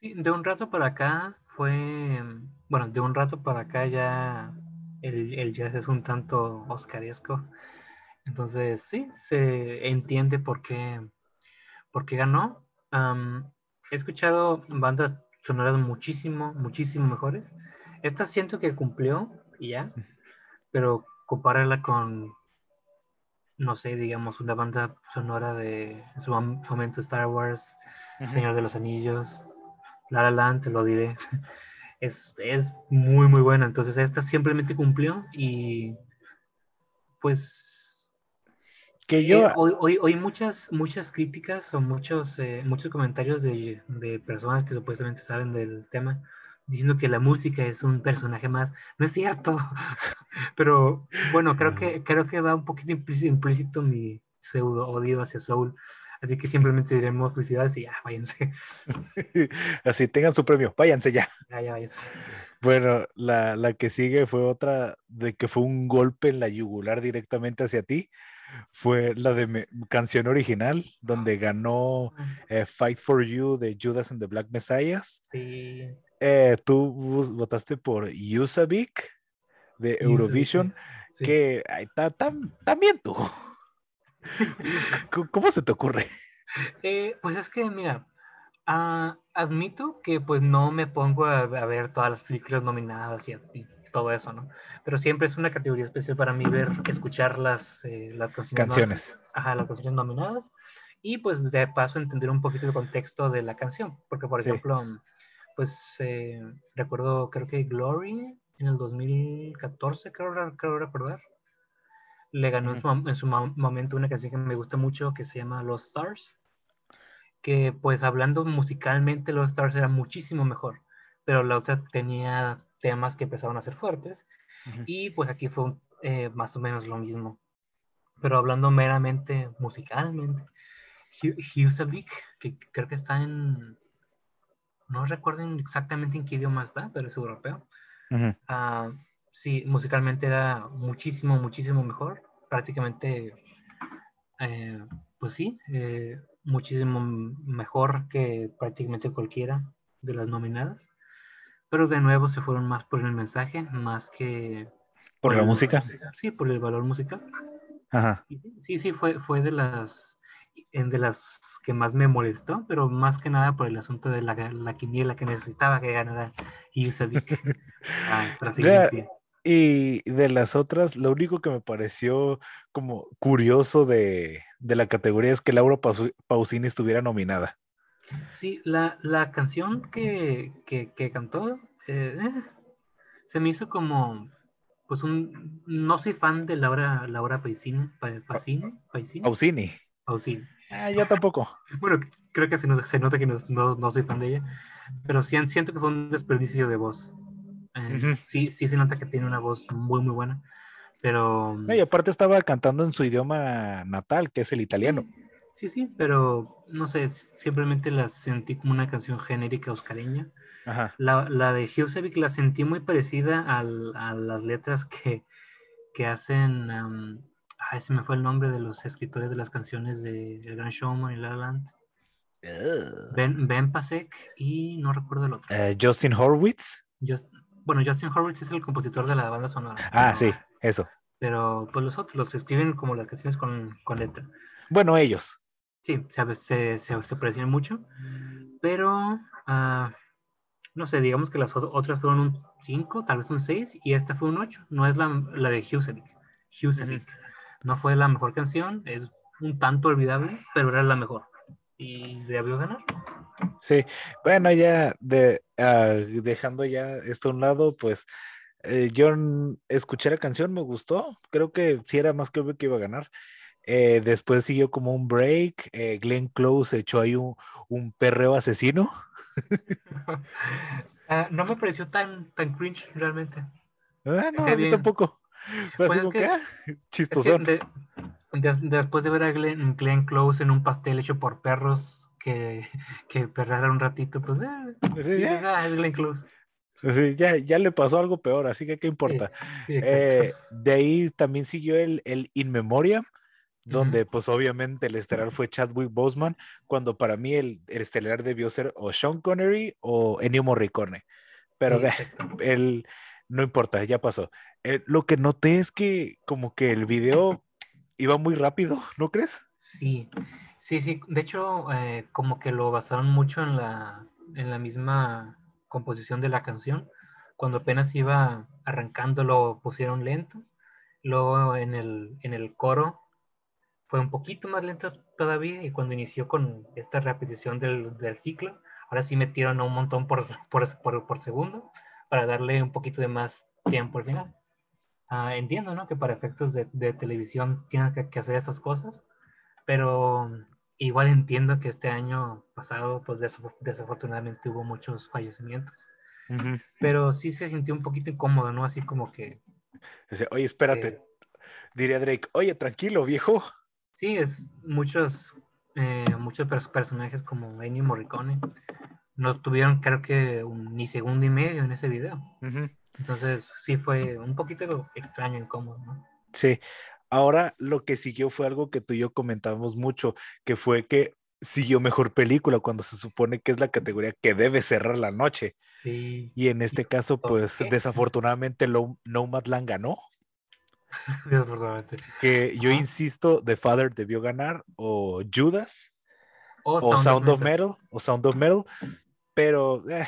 Sí, de un rato para acá fue, bueno, de un rato para acá ya el, el jazz es un tanto oscaresco. Entonces, sí, se entiende por qué, por qué ganó. he escuchado bandas sonoras muchísimo, muchísimo mejores. Esta siento que cumplió y ya, pero compararla con, no sé, digamos, una banda sonora de en su momento Star Wars, Señor de los Anillos, La La Land, te lo diré. Es, es muy, muy buena. Entonces, esta simplemente cumplió y pues que yo eh, hoy, hoy, muchas muchas críticas o muchos eh, muchos comentarios de, de, personas que supuestamente saben del tema diciendo que la música es un personaje más no es cierto pero bueno creo que creo que va un poquito implícito, mi pseudo odio hacia Soul así que simplemente diremos felicidades y ya váyanse así tengan su premio váyanse ya ya ya váyanse. Bueno, la, la, que sigue fue otra de que fue un golpe en la yugular directamente hacia ti. Fue la de me, canción original, donde ganó eh, Fight for You de Judas and the Black Messiahs. Sí. Eh, tú votaste por Yusavik de Eurovision, sí. que ay, ta, tam, también tú. ¿Cómo se te ocurre? Eh, pues es que, mira, Ah, admito que pues no me pongo a, a, ver todas las películas nominadas y, y, todo eso, ¿no? Pero siempre es una categoría especial para mí ver, escuchar las, eh, las canciones, canciones. Ajá, las canciones nominadas y pues de paso entender un poquito el contexto de la canción, porque por sí. ejemplo, pues eh, recuerdo, creo que Glory en el 2014, creo, creo recordar, le ganó en, su, en su momento una canción que me gusta mucho que se llama Los Stars que pues hablando musicalmente los Stars era muchísimo mejor, pero la otra tenía temas que empezaban a ser fuertes uh -huh. y pues aquí fue eh, más o menos lo mismo. Pero hablando meramente musicalmente, Husavik, que creo que está en, no recuerden exactamente en qué idioma está, pero es europeo. Uh -huh. uh, sí, musicalmente era muchísimo, muchísimo mejor. Prácticamente, eh, pues sí, eh, muchísimo mejor que prácticamente cualquiera de las nominadas. Pero de nuevo se fueron más por el mensaje, más que... ¿Por, por la música? Sí, por el valor musical. Ajá. Sí, sí, fue, fue de las de las que más me molestó, pero más que nada por el asunto de la, la quiniela que necesitaba que ganara Yusavik. ah, y de las otras, lo único que me pareció como curioso de, de la categoría es que Laura Pausini estuviera nominada. Sí, la, la canción que, que, que cantó eh, se me hizo como, pues un, no soy fan de Laura, Laura Pausini, Pausini, Pausini. Pausini. Pausini. Ah, yo tampoco. Bueno, creo que se, nos, se nota que no, no, no, soy fan de ella, pero sí, siento que fue un desperdicio de voz. Eh, uh -huh. sí, sí se nota que tiene una voz muy, muy buena, pero... No, y aparte estaba cantando en su idioma natal, que es el italiano. Sí, sí, pero no sé, simplemente la sentí como una canción genérica oscareña. Ajá. La, la de Husavik la sentí muy parecida al, a las letras que, que hacen... Um, ay, se me fue el nombre de los escritores de las canciones de El Gran Showman y La La Land. Uh. Ben, ben Pasek y no recuerdo el otro. Uh, Justin Horwitz. Just, bueno, Justin Horwitz es el compositor de la banda sonora. Ah, pero, sí, eso. Pero pues los otros los escriben como las canciones con, con letra. Bueno, ellos. Sí, se, se, se, se parecen mucho, pero uh, no sé, digamos que las otras fueron un 5, tal vez un 6, y esta fue un 8. No es la, la de. Uh -huh. No fue la mejor canción, es un tanto olvidable, pero era la mejor. Y debió ganar. Sí, bueno, ya de, uh, dejando ya esto a un lado, pues eh, yo escuché la canción, me gustó, creo que sí era más que obvio que iba a ganar. Eh, después siguió como un break, eh, Glenn Close echó ahí un, un perreo asesino. uh, no me pareció tan, tan cringe realmente. Ah, no, a mí tampoco. Pues, pues es que, que chistosón. Es que de, de, después de ver a Glenn, Glenn, Close en un pastel hecho por perros que, que perrara un ratito, pues eh, sí, ya. Ah, es Glenn Close. Sí, ya, ya le pasó algo peor, así que qué importa. Sí, eh, de ahí también siguió el, el In Memoria donde pues obviamente el estelar fue Chadwick Boseman, cuando para mí el, estelar debió ser o Sean Connery o Ennio Morricone. Pero el, no importa, ya pasó. Eh, lo que noté es que como que el video iba muy rápido, ¿no crees? Sí, sí, sí. De hecho, eh, como que lo basaron mucho en la, en la misma composición de la canción. Cuando apenas iba arrancando lo pusieron lento. Luego en el, en el coro fue un poquito más lento todavía y cuando inició con esta repetición del, del ciclo, ahora sí metieron un montón por, por, por, por, segundo para darle un poquito de más tiempo al final. Ah, entiendo, ¿no? Que para efectos de, de televisión tienen que, hacer esas cosas, pero igual entiendo que este año pasado, pues desafortunadamente hubo muchos fallecimientos. Pero sí se sintió un poquito incómodo, ¿no? Así como que... Oye, espérate, diría Drake, oye, tranquilo, viejo. Sí, es muchos, eh, muchos personajes como Ennio Morricone no tuvieron, creo que, ni segundo y medio en ese video. Entonces, sí fue un poquito extraño, incómodo, ¿no? Sí. Ahora, lo que siguió fue algo que tú y yo comentábamos mucho, que fue que siguió mejor película cuando se supone que es la categoría que debe cerrar la noche. Sí. Y en este caso, pues, desafortunadamente, Nomadland ganó. Que yo insisto, The Father debió ganar, o Judas, o, Sound, of Metal. o Sound of Metal, pero eh,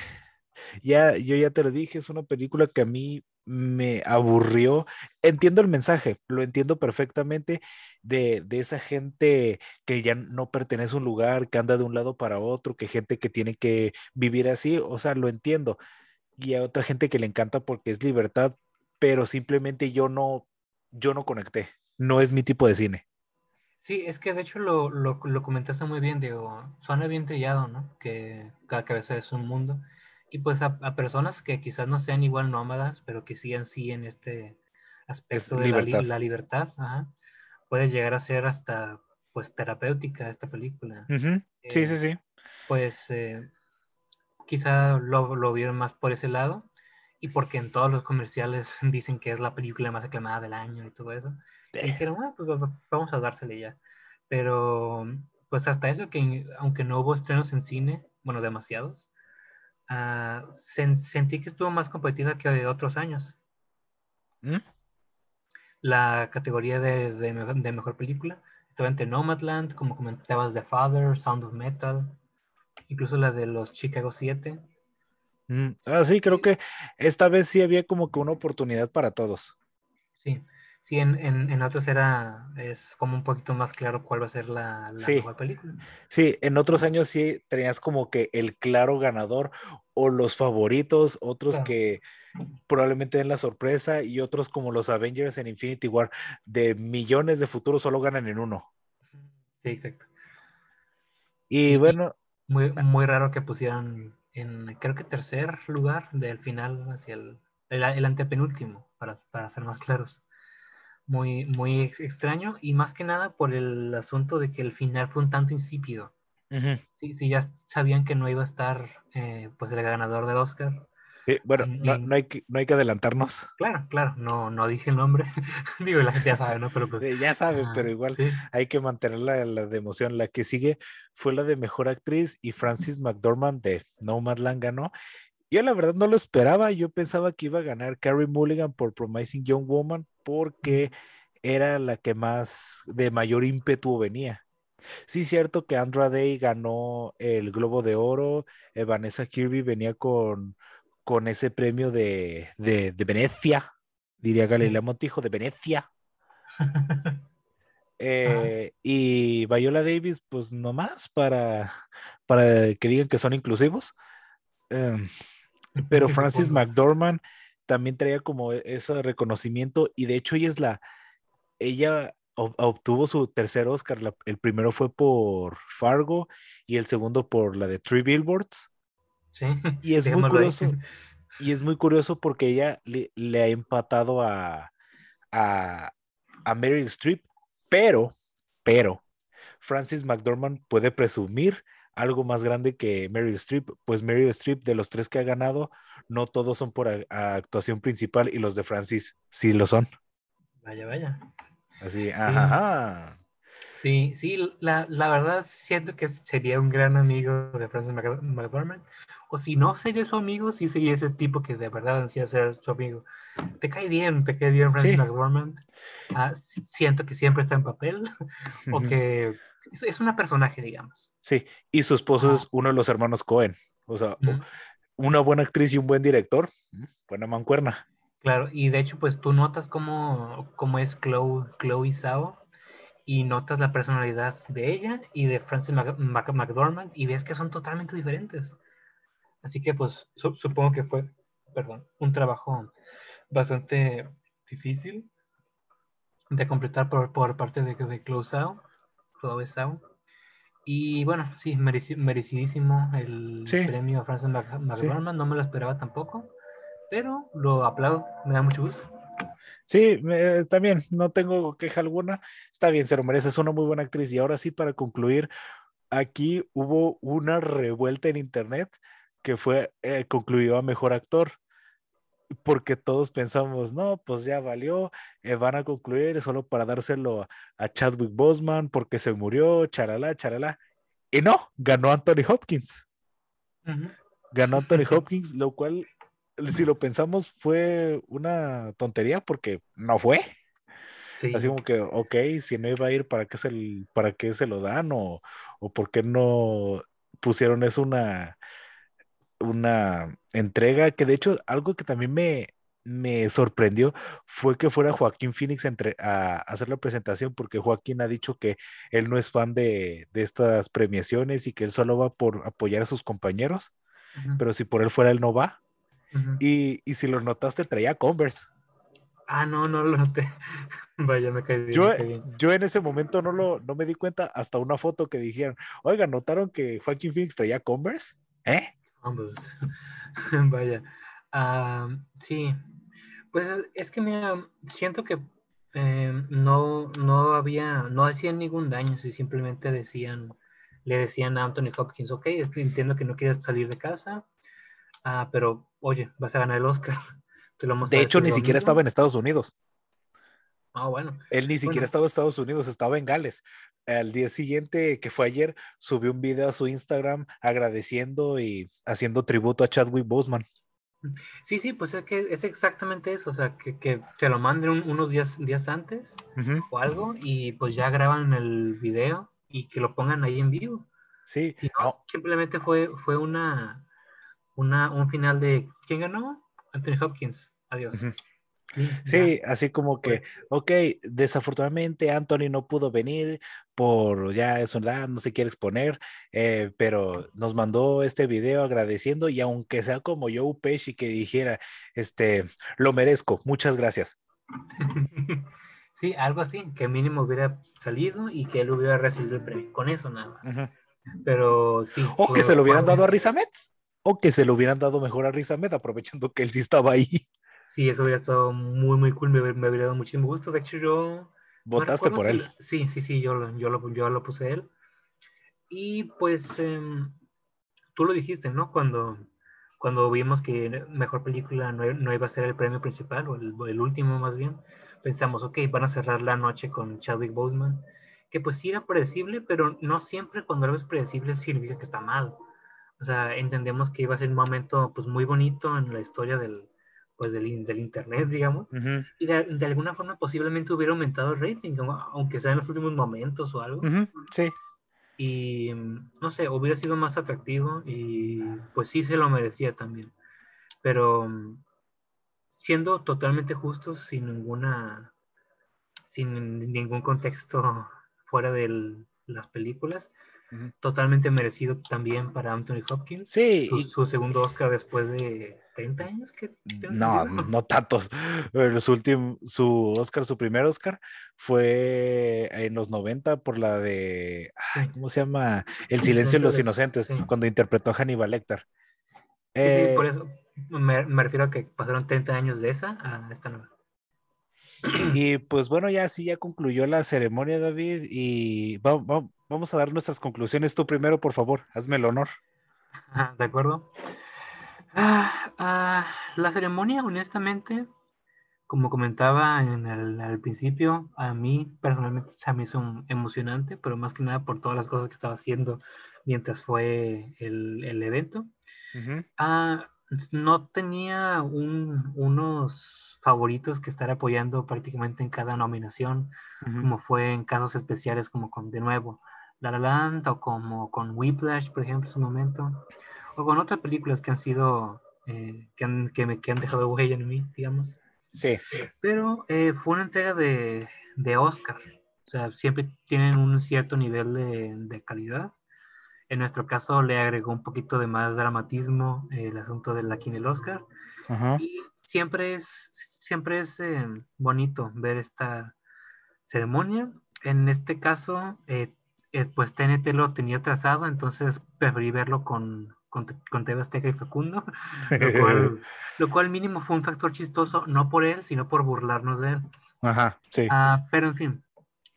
ya, yo ya te lo dije, es una película que a mí me aburrió. Entiendo el mensaje, lo entiendo perfectamente de, de, esa gente que ya no pertenece a un lugar, que anda de un lado para otro, que gente que tiene que vivir así, o sea, lo entiendo. Y a otra gente que le encanta porque es libertad, pero simplemente yo no, yo no conecté. No es mi tipo de cine. Sí, es que de hecho lo, lo, lo comentaste muy bien, digo, suena bien trillado, ¿no? Que cada cabeza es un mundo. Y pues a, personas que quizás no sean igual nómadas, pero que sigan sí en este aspecto de La, libertad, puede llegar a ser hasta pues terapéutica esta película. sí, sí, sí. Pues eh, quizá lo, lo vieron más por ese lado y porque en todos los comerciales dicen que es la película más aclamada del año y todo eso. Y dijeron, ah, pues vamos a dársele ya. Pero, pues hasta eso, que aunque no hubo estrenos en cine, bueno, demasiados, uh, sentí que estuvo más competida que de otros años. ¿Mm? La categoría de, de, de, mejor película estaba entre Nomadland, como comentabas, The Father, Sound of Metal, incluso la de los Chicago 7. Mm, ah, sí, creo que esta vez sí había como que una oportunidad para todos. Sí, sí, en, en, otros era, es como un poquito más claro cuál va a ser la, la película. Sí, en otros años sí tenías como que el claro ganador o los favoritos, otros que probablemente den la sorpresa y otros como los Avengers en Infinity War, de millones de futuros solo ganan en uno. Sí, exacto. Y bueno. Muy, muy raro que pusieran en creo que tercer lugar del final hacia el, el, antepenúltimo, para, para, ser más claros. Muy, muy extraño y más que nada por el asunto de que el final fue un tanto insípido. sí, sí, ya sabían que no iba a estar eh, pues el ganador del Oscar, bueno, no, hay que, no hay que adelantarnos. Claro, claro, no, no dije el nombre. Digo, la gente ya sabe, ¿no? Pero pues, ya sabe, pero igual hay que mantener la, de emoción. La que sigue fue la de Mejor Actriz y Francis McDormand de Nomadland ganó. Yo la verdad no lo esperaba, yo pensaba que iba a ganar Carrie Mulligan por Promising Young Woman porque era la que más de mayor ímpetu venía. Sí, cierto que Andra Day ganó el Globo de Oro, eh, Vanessa Kirby venía con con ese premio de, de, Venecia, diría Galilea Montijo, de Venecia. Eh, y Viola Davis, pues nomás para, para que digan que son inclusivos. Em, pero Francis McDormand también traía como ese reconocimiento y de hecho ella es la, ella obtuvo su tercer Oscar, el primero fue por Fargo y el segundo por la de Three Billboards. Y es muy curioso. Y es muy curioso porque ella le, ha empatado a, a, a Meryl Streep, pero, pero, Francis McDormand puede presumir algo más grande que Meryl Streep, pues Meryl Streep de los tres que ha ganado, no todos son por actuación principal y los de Francis sí lo son. Vaya, vaya. Así, ajá. Sí, sí, la, la verdad siento que sería un gran amigo de Francis Mc- McDormand. O si no sería su amigo, sí sería ese tipo que de verdad ansía ser su amigo. Te cae bien, te cae bien Francis Sí. McDormand. Ah, si- siento que siempre está en papel. o que es, es una personaje, digamos. Sí, y su esposo Ah. es uno de los hermanos Cohen. O sea. Una buena actriz y un buen director, mm, buena mancuerna. Claro, y de hecho, pues tú notas cómo, cómo es Chloe, Chloe Zhao y notas la personalidad de ella y de Frances McDormand y ves que son totalmente diferentes. Así que, pues, su- supongo que fue, perdón, un trabajo bastante difícil de completar por, por parte de, de Chloe Zhao, Chloe Zhao. Y bueno, sí, mereci- merecidísimo el Sí. premio Mac- McDormand, no me lo esperaba tampoco, pero lo aplaudo, me da mucho gusto. Sí, también no tengo queja alguna. Está bien, se lo merece, es una muy buena actriz. Y ahora sí, para concluir, aquí hubo una revuelta en internet que fue eh, concluido a mejor actor. Porque todos pensamos, no, pues ya valió, eh, van a concluir solo para dárselo a, Chadwick Boseman porque se murió, charalá, charalá. Y no, ganó Anthony Hopkins. Ganó Anthony Hopkins, lo cual, si lo pensamos, fue una tontería porque no fue. Sí. Así como que, ok, si no iba a ir, ¿para qué se, para qué se lo dan? O, o por qué no pusieron eso una, una entrega, que de hecho algo que también me, me sorprendió fue que fuera Joaquín Phoenix entre, a, a hacer la presentación, porque Joaquín ha dicho que él no es fan de, de estas premiaciones y que él solo va por apoyar a sus compañeros, pero si por él fuera, él no va. Y, y si lo notaste, traía Converse. Ah, no, no lo noté. Vaya, me cae bien, Yo, me bien. yo en ese momento no, lo, no me di cuenta hasta una foto que dijeron, oiga, ¿notaron que Joaquín Phoenix traía Converse? ¿Eh? Ambos. Vaya. Sí. Pues es, que mira, siento que eh, no, no había, no hacían ningún daño si simplemente decían, le decían a Anthony Hopkins, ok, entiendo que no quieres salir de casa, ah, pero oye, vas a ganar el Oscar. Te lo De hecho, ni siquiera domingo". estaba en Estados Unidos. Ah, bueno. Él ni siquiera Bueno. estaba en Estados Unidos, estaba en Gales. Al día siguiente, que fue ayer, subió un video a su Instagram agradeciendo y haciendo tributo a Chadwick Boseman. Sí, sí, pues es que es exactamente eso, o sea, que, que se lo manden un- unos días, días antes o algo y pues ya graban el video y que lo pongan ahí en vivo. Sí, Si no, no, simplemente fue, fue una, una, un final de ¿quién ganó? Anthony Hopkins. Adiós. Sí, así como que, ok, desafortunadamente Anthony no pudo venir por ya es una edad, no se quiere exponer, eh, pero nos mandó este video agradeciendo y aunque sea como Joe Pesci que dijera, este, lo merezco, muchas gracias. sí, algo así, que mínimo hubiera salido y que él hubiera recibido el premio. Con eso nada más. Ujú. Pero sí. O que se lo hubieran dado a Riz Ahmed, o que se lo hubieran dado mejor a Riz Ahmed, aprovechando que él sí estaba ahí. Sí, eso hubiera estado muy, muy cool. Me, me hubiera dado muchísimo gusto. De hecho, yo. Votaste por él. Sí, sí, sí, yo, yo, lo, yo lo puse él. Y pues em, tú lo dijiste, ¿no? Cuando, cuando vimos que mejor película no, no iba a ser el premio principal, o el, el último más bien, pensamos, ok, van a cerrar la noche con Chadwick Boseman, que pues sí era predecible, pero no siempre cuando algo es predecible significa que está mal. O sea, entendemos que iba a ser un momento pues muy bonito en la historia del, pues, del, del internet, digamos Ujú, y de, de alguna forma posiblemente hubiera aumentado el rating, aun- aunque sea en los últimos momentos o algo. ujú, Sí, Y mm, no sé, hubiera sido más atractivo y pues sí se lo merecía también. Pero mm, siendo totalmente justos, sin ninguna, sin ningún contexto fuera de las películas, Ujú. totalmente merecido también para Anthony Hopkins. sí. Su, y- su segundo Oscar después de 30 años. que No, no tantos. Pero Su último, su Oscar, su primer Oscar fue en los 90 por la de, ay. ¿cómo se llama? El silencio de los inocentes, Sí. cuando interpretó a Hannibal Lecter. Sí, sí, por Eh, eso me, me refiero a que pasaron 30 años de esa a esta nueva. Y pues bueno, ya sí, ya concluyó la ceremonia, David, y va- va- vamos a dar nuestras conclusiones. Tú primero, por favor, hazme el honor. ¿De acuerdo? Ah, ah, la ceremonia, honestamente, como comentaba en el, al principio, a mí personalmente se me hizo emocionante, pero más que nada por todas las cosas que estaba haciendo mientras fue el, el evento. Ah, no tenía un, unos favoritos que estar apoyando prácticamente en cada nominación, como fue en casos especiales como con, de nuevo, La La Land o como con Whiplash, por ejemplo, en su momento, o con otras películas que han sido, eh, que, han, que, me, que han dejado huella en mí, digamos. Sí. Pero eh, fue una entrega de, de, Oscar. O sea, siempre tienen un cierto nivel de, de, calidad. En nuestro caso le agregó un poquito de más dramatismo el asunto de la el Oscar. Y siempre es, siempre es eh, bonito ver esta ceremonia. En este caso, eh, pues TNT lo tenía trazado, entonces preferí verlo con, con, con TV Azteca y Facundo, lo cual, mínimo fue un factor chistoso, no por él, sino por burlarnos de él. Ajá, sí. Ah, pero en fin,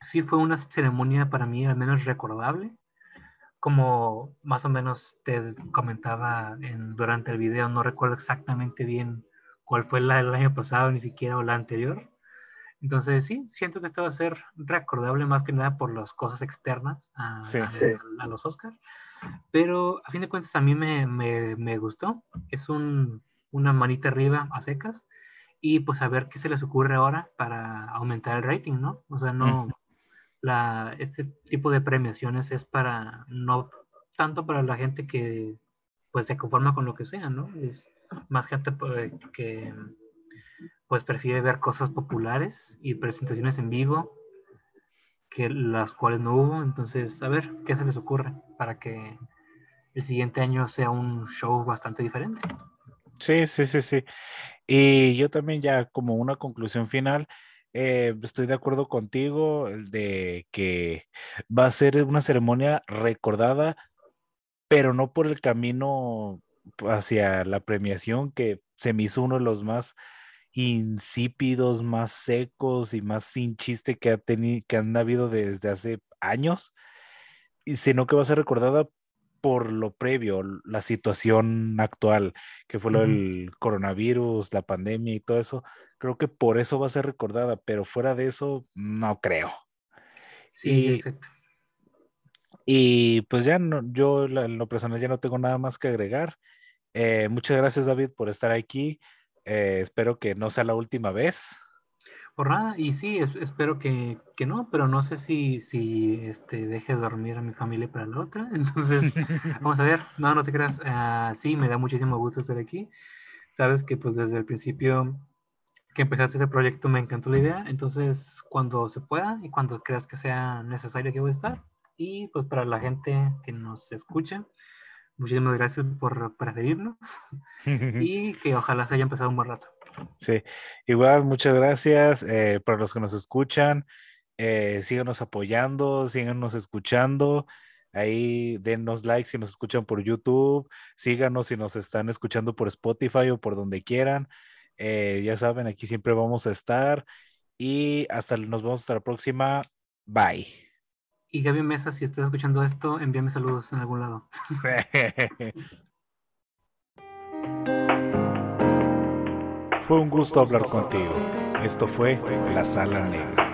sí fue una ceremonia para mí al menos recordable. Como más o menos te comentaba en, durante el video, no recuerdo exactamente bien cuál fue la del año pasado, ni siquiera o la anterior. Entonces sí, siento que esto va a ser recordable más que nada por las cosas externas a, a los Oscars. Pero a fin de cuentas a mí me, me, me gustó. Es un, una manita arriba a secas. Y pues a ver qué se les ocurre ahora para aumentar el rating, ¿no? O sea, no, la, este tipo de premiaciones es para, no tanto para la gente que pues se conforma con lo que sea, ¿no? Es más gente pues, que pues prefiere ver cosas populares y presentaciones en vivo que las cuales no hubo. Entonces, a ver qué se les ocurre para que el siguiente año sea un show bastante diferente. Sí, sí, sí, sí. Y yo también ya como una conclusión final, eh, estoy de acuerdo contigo de que va a ser una ceremonia recordada, pero no por el camino hacia la premiación que se me hizo uno de los más insípidos, más secos y más sin chiste que, ha tenido, que han habido desde hace años, y sino que va a ser recordada por lo previo, la situación actual, que fue lo del coronavirus, la pandemia y todo eso. Creo que por eso va a ser recordada, pero fuera de eso, no creo. Sí, y, exacto. Y pues ya no, yo en lo personal ya no tengo nada más que agregar. Eh, muchas gracias, David, por estar aquí. Eh, espero que no sea la última vez. Por nada, y sí, espero que, que, no, pero no sé si, si este, deje dormir a mi familia para la otra. Entonces, vamos a ver. No, no te creas. Uh, sí, me da muchísimo gusto estar aquí. Sabes que pues desde el principio que empezaste ese proyecto me encantó la idea. Entonces, cuando se pueda y cuando creas que sea necesario que voy a estar. Y pues para la gente que nos escucha, Muchísimas gracias por preferirnos y que ojalá se haya empezado un buen rato. Sí, igual muchas gracias eh, para los que nos escuchan. Eh, síganos apoyando, síganos escuchando. Ahí denos like si nos escuchan por YouTube, síganos si nos están escuchando por Spotify o por donde quieran. Eh, ya saben, aquí siempre vamos a estar y hasta nos vemos hasta la próxima. Bye. Y Gaby Mesa, si estás escuchando esto, envíame saludos en algún lado. Fue un gusto hablar contigo. Esto fue La Sala Negra.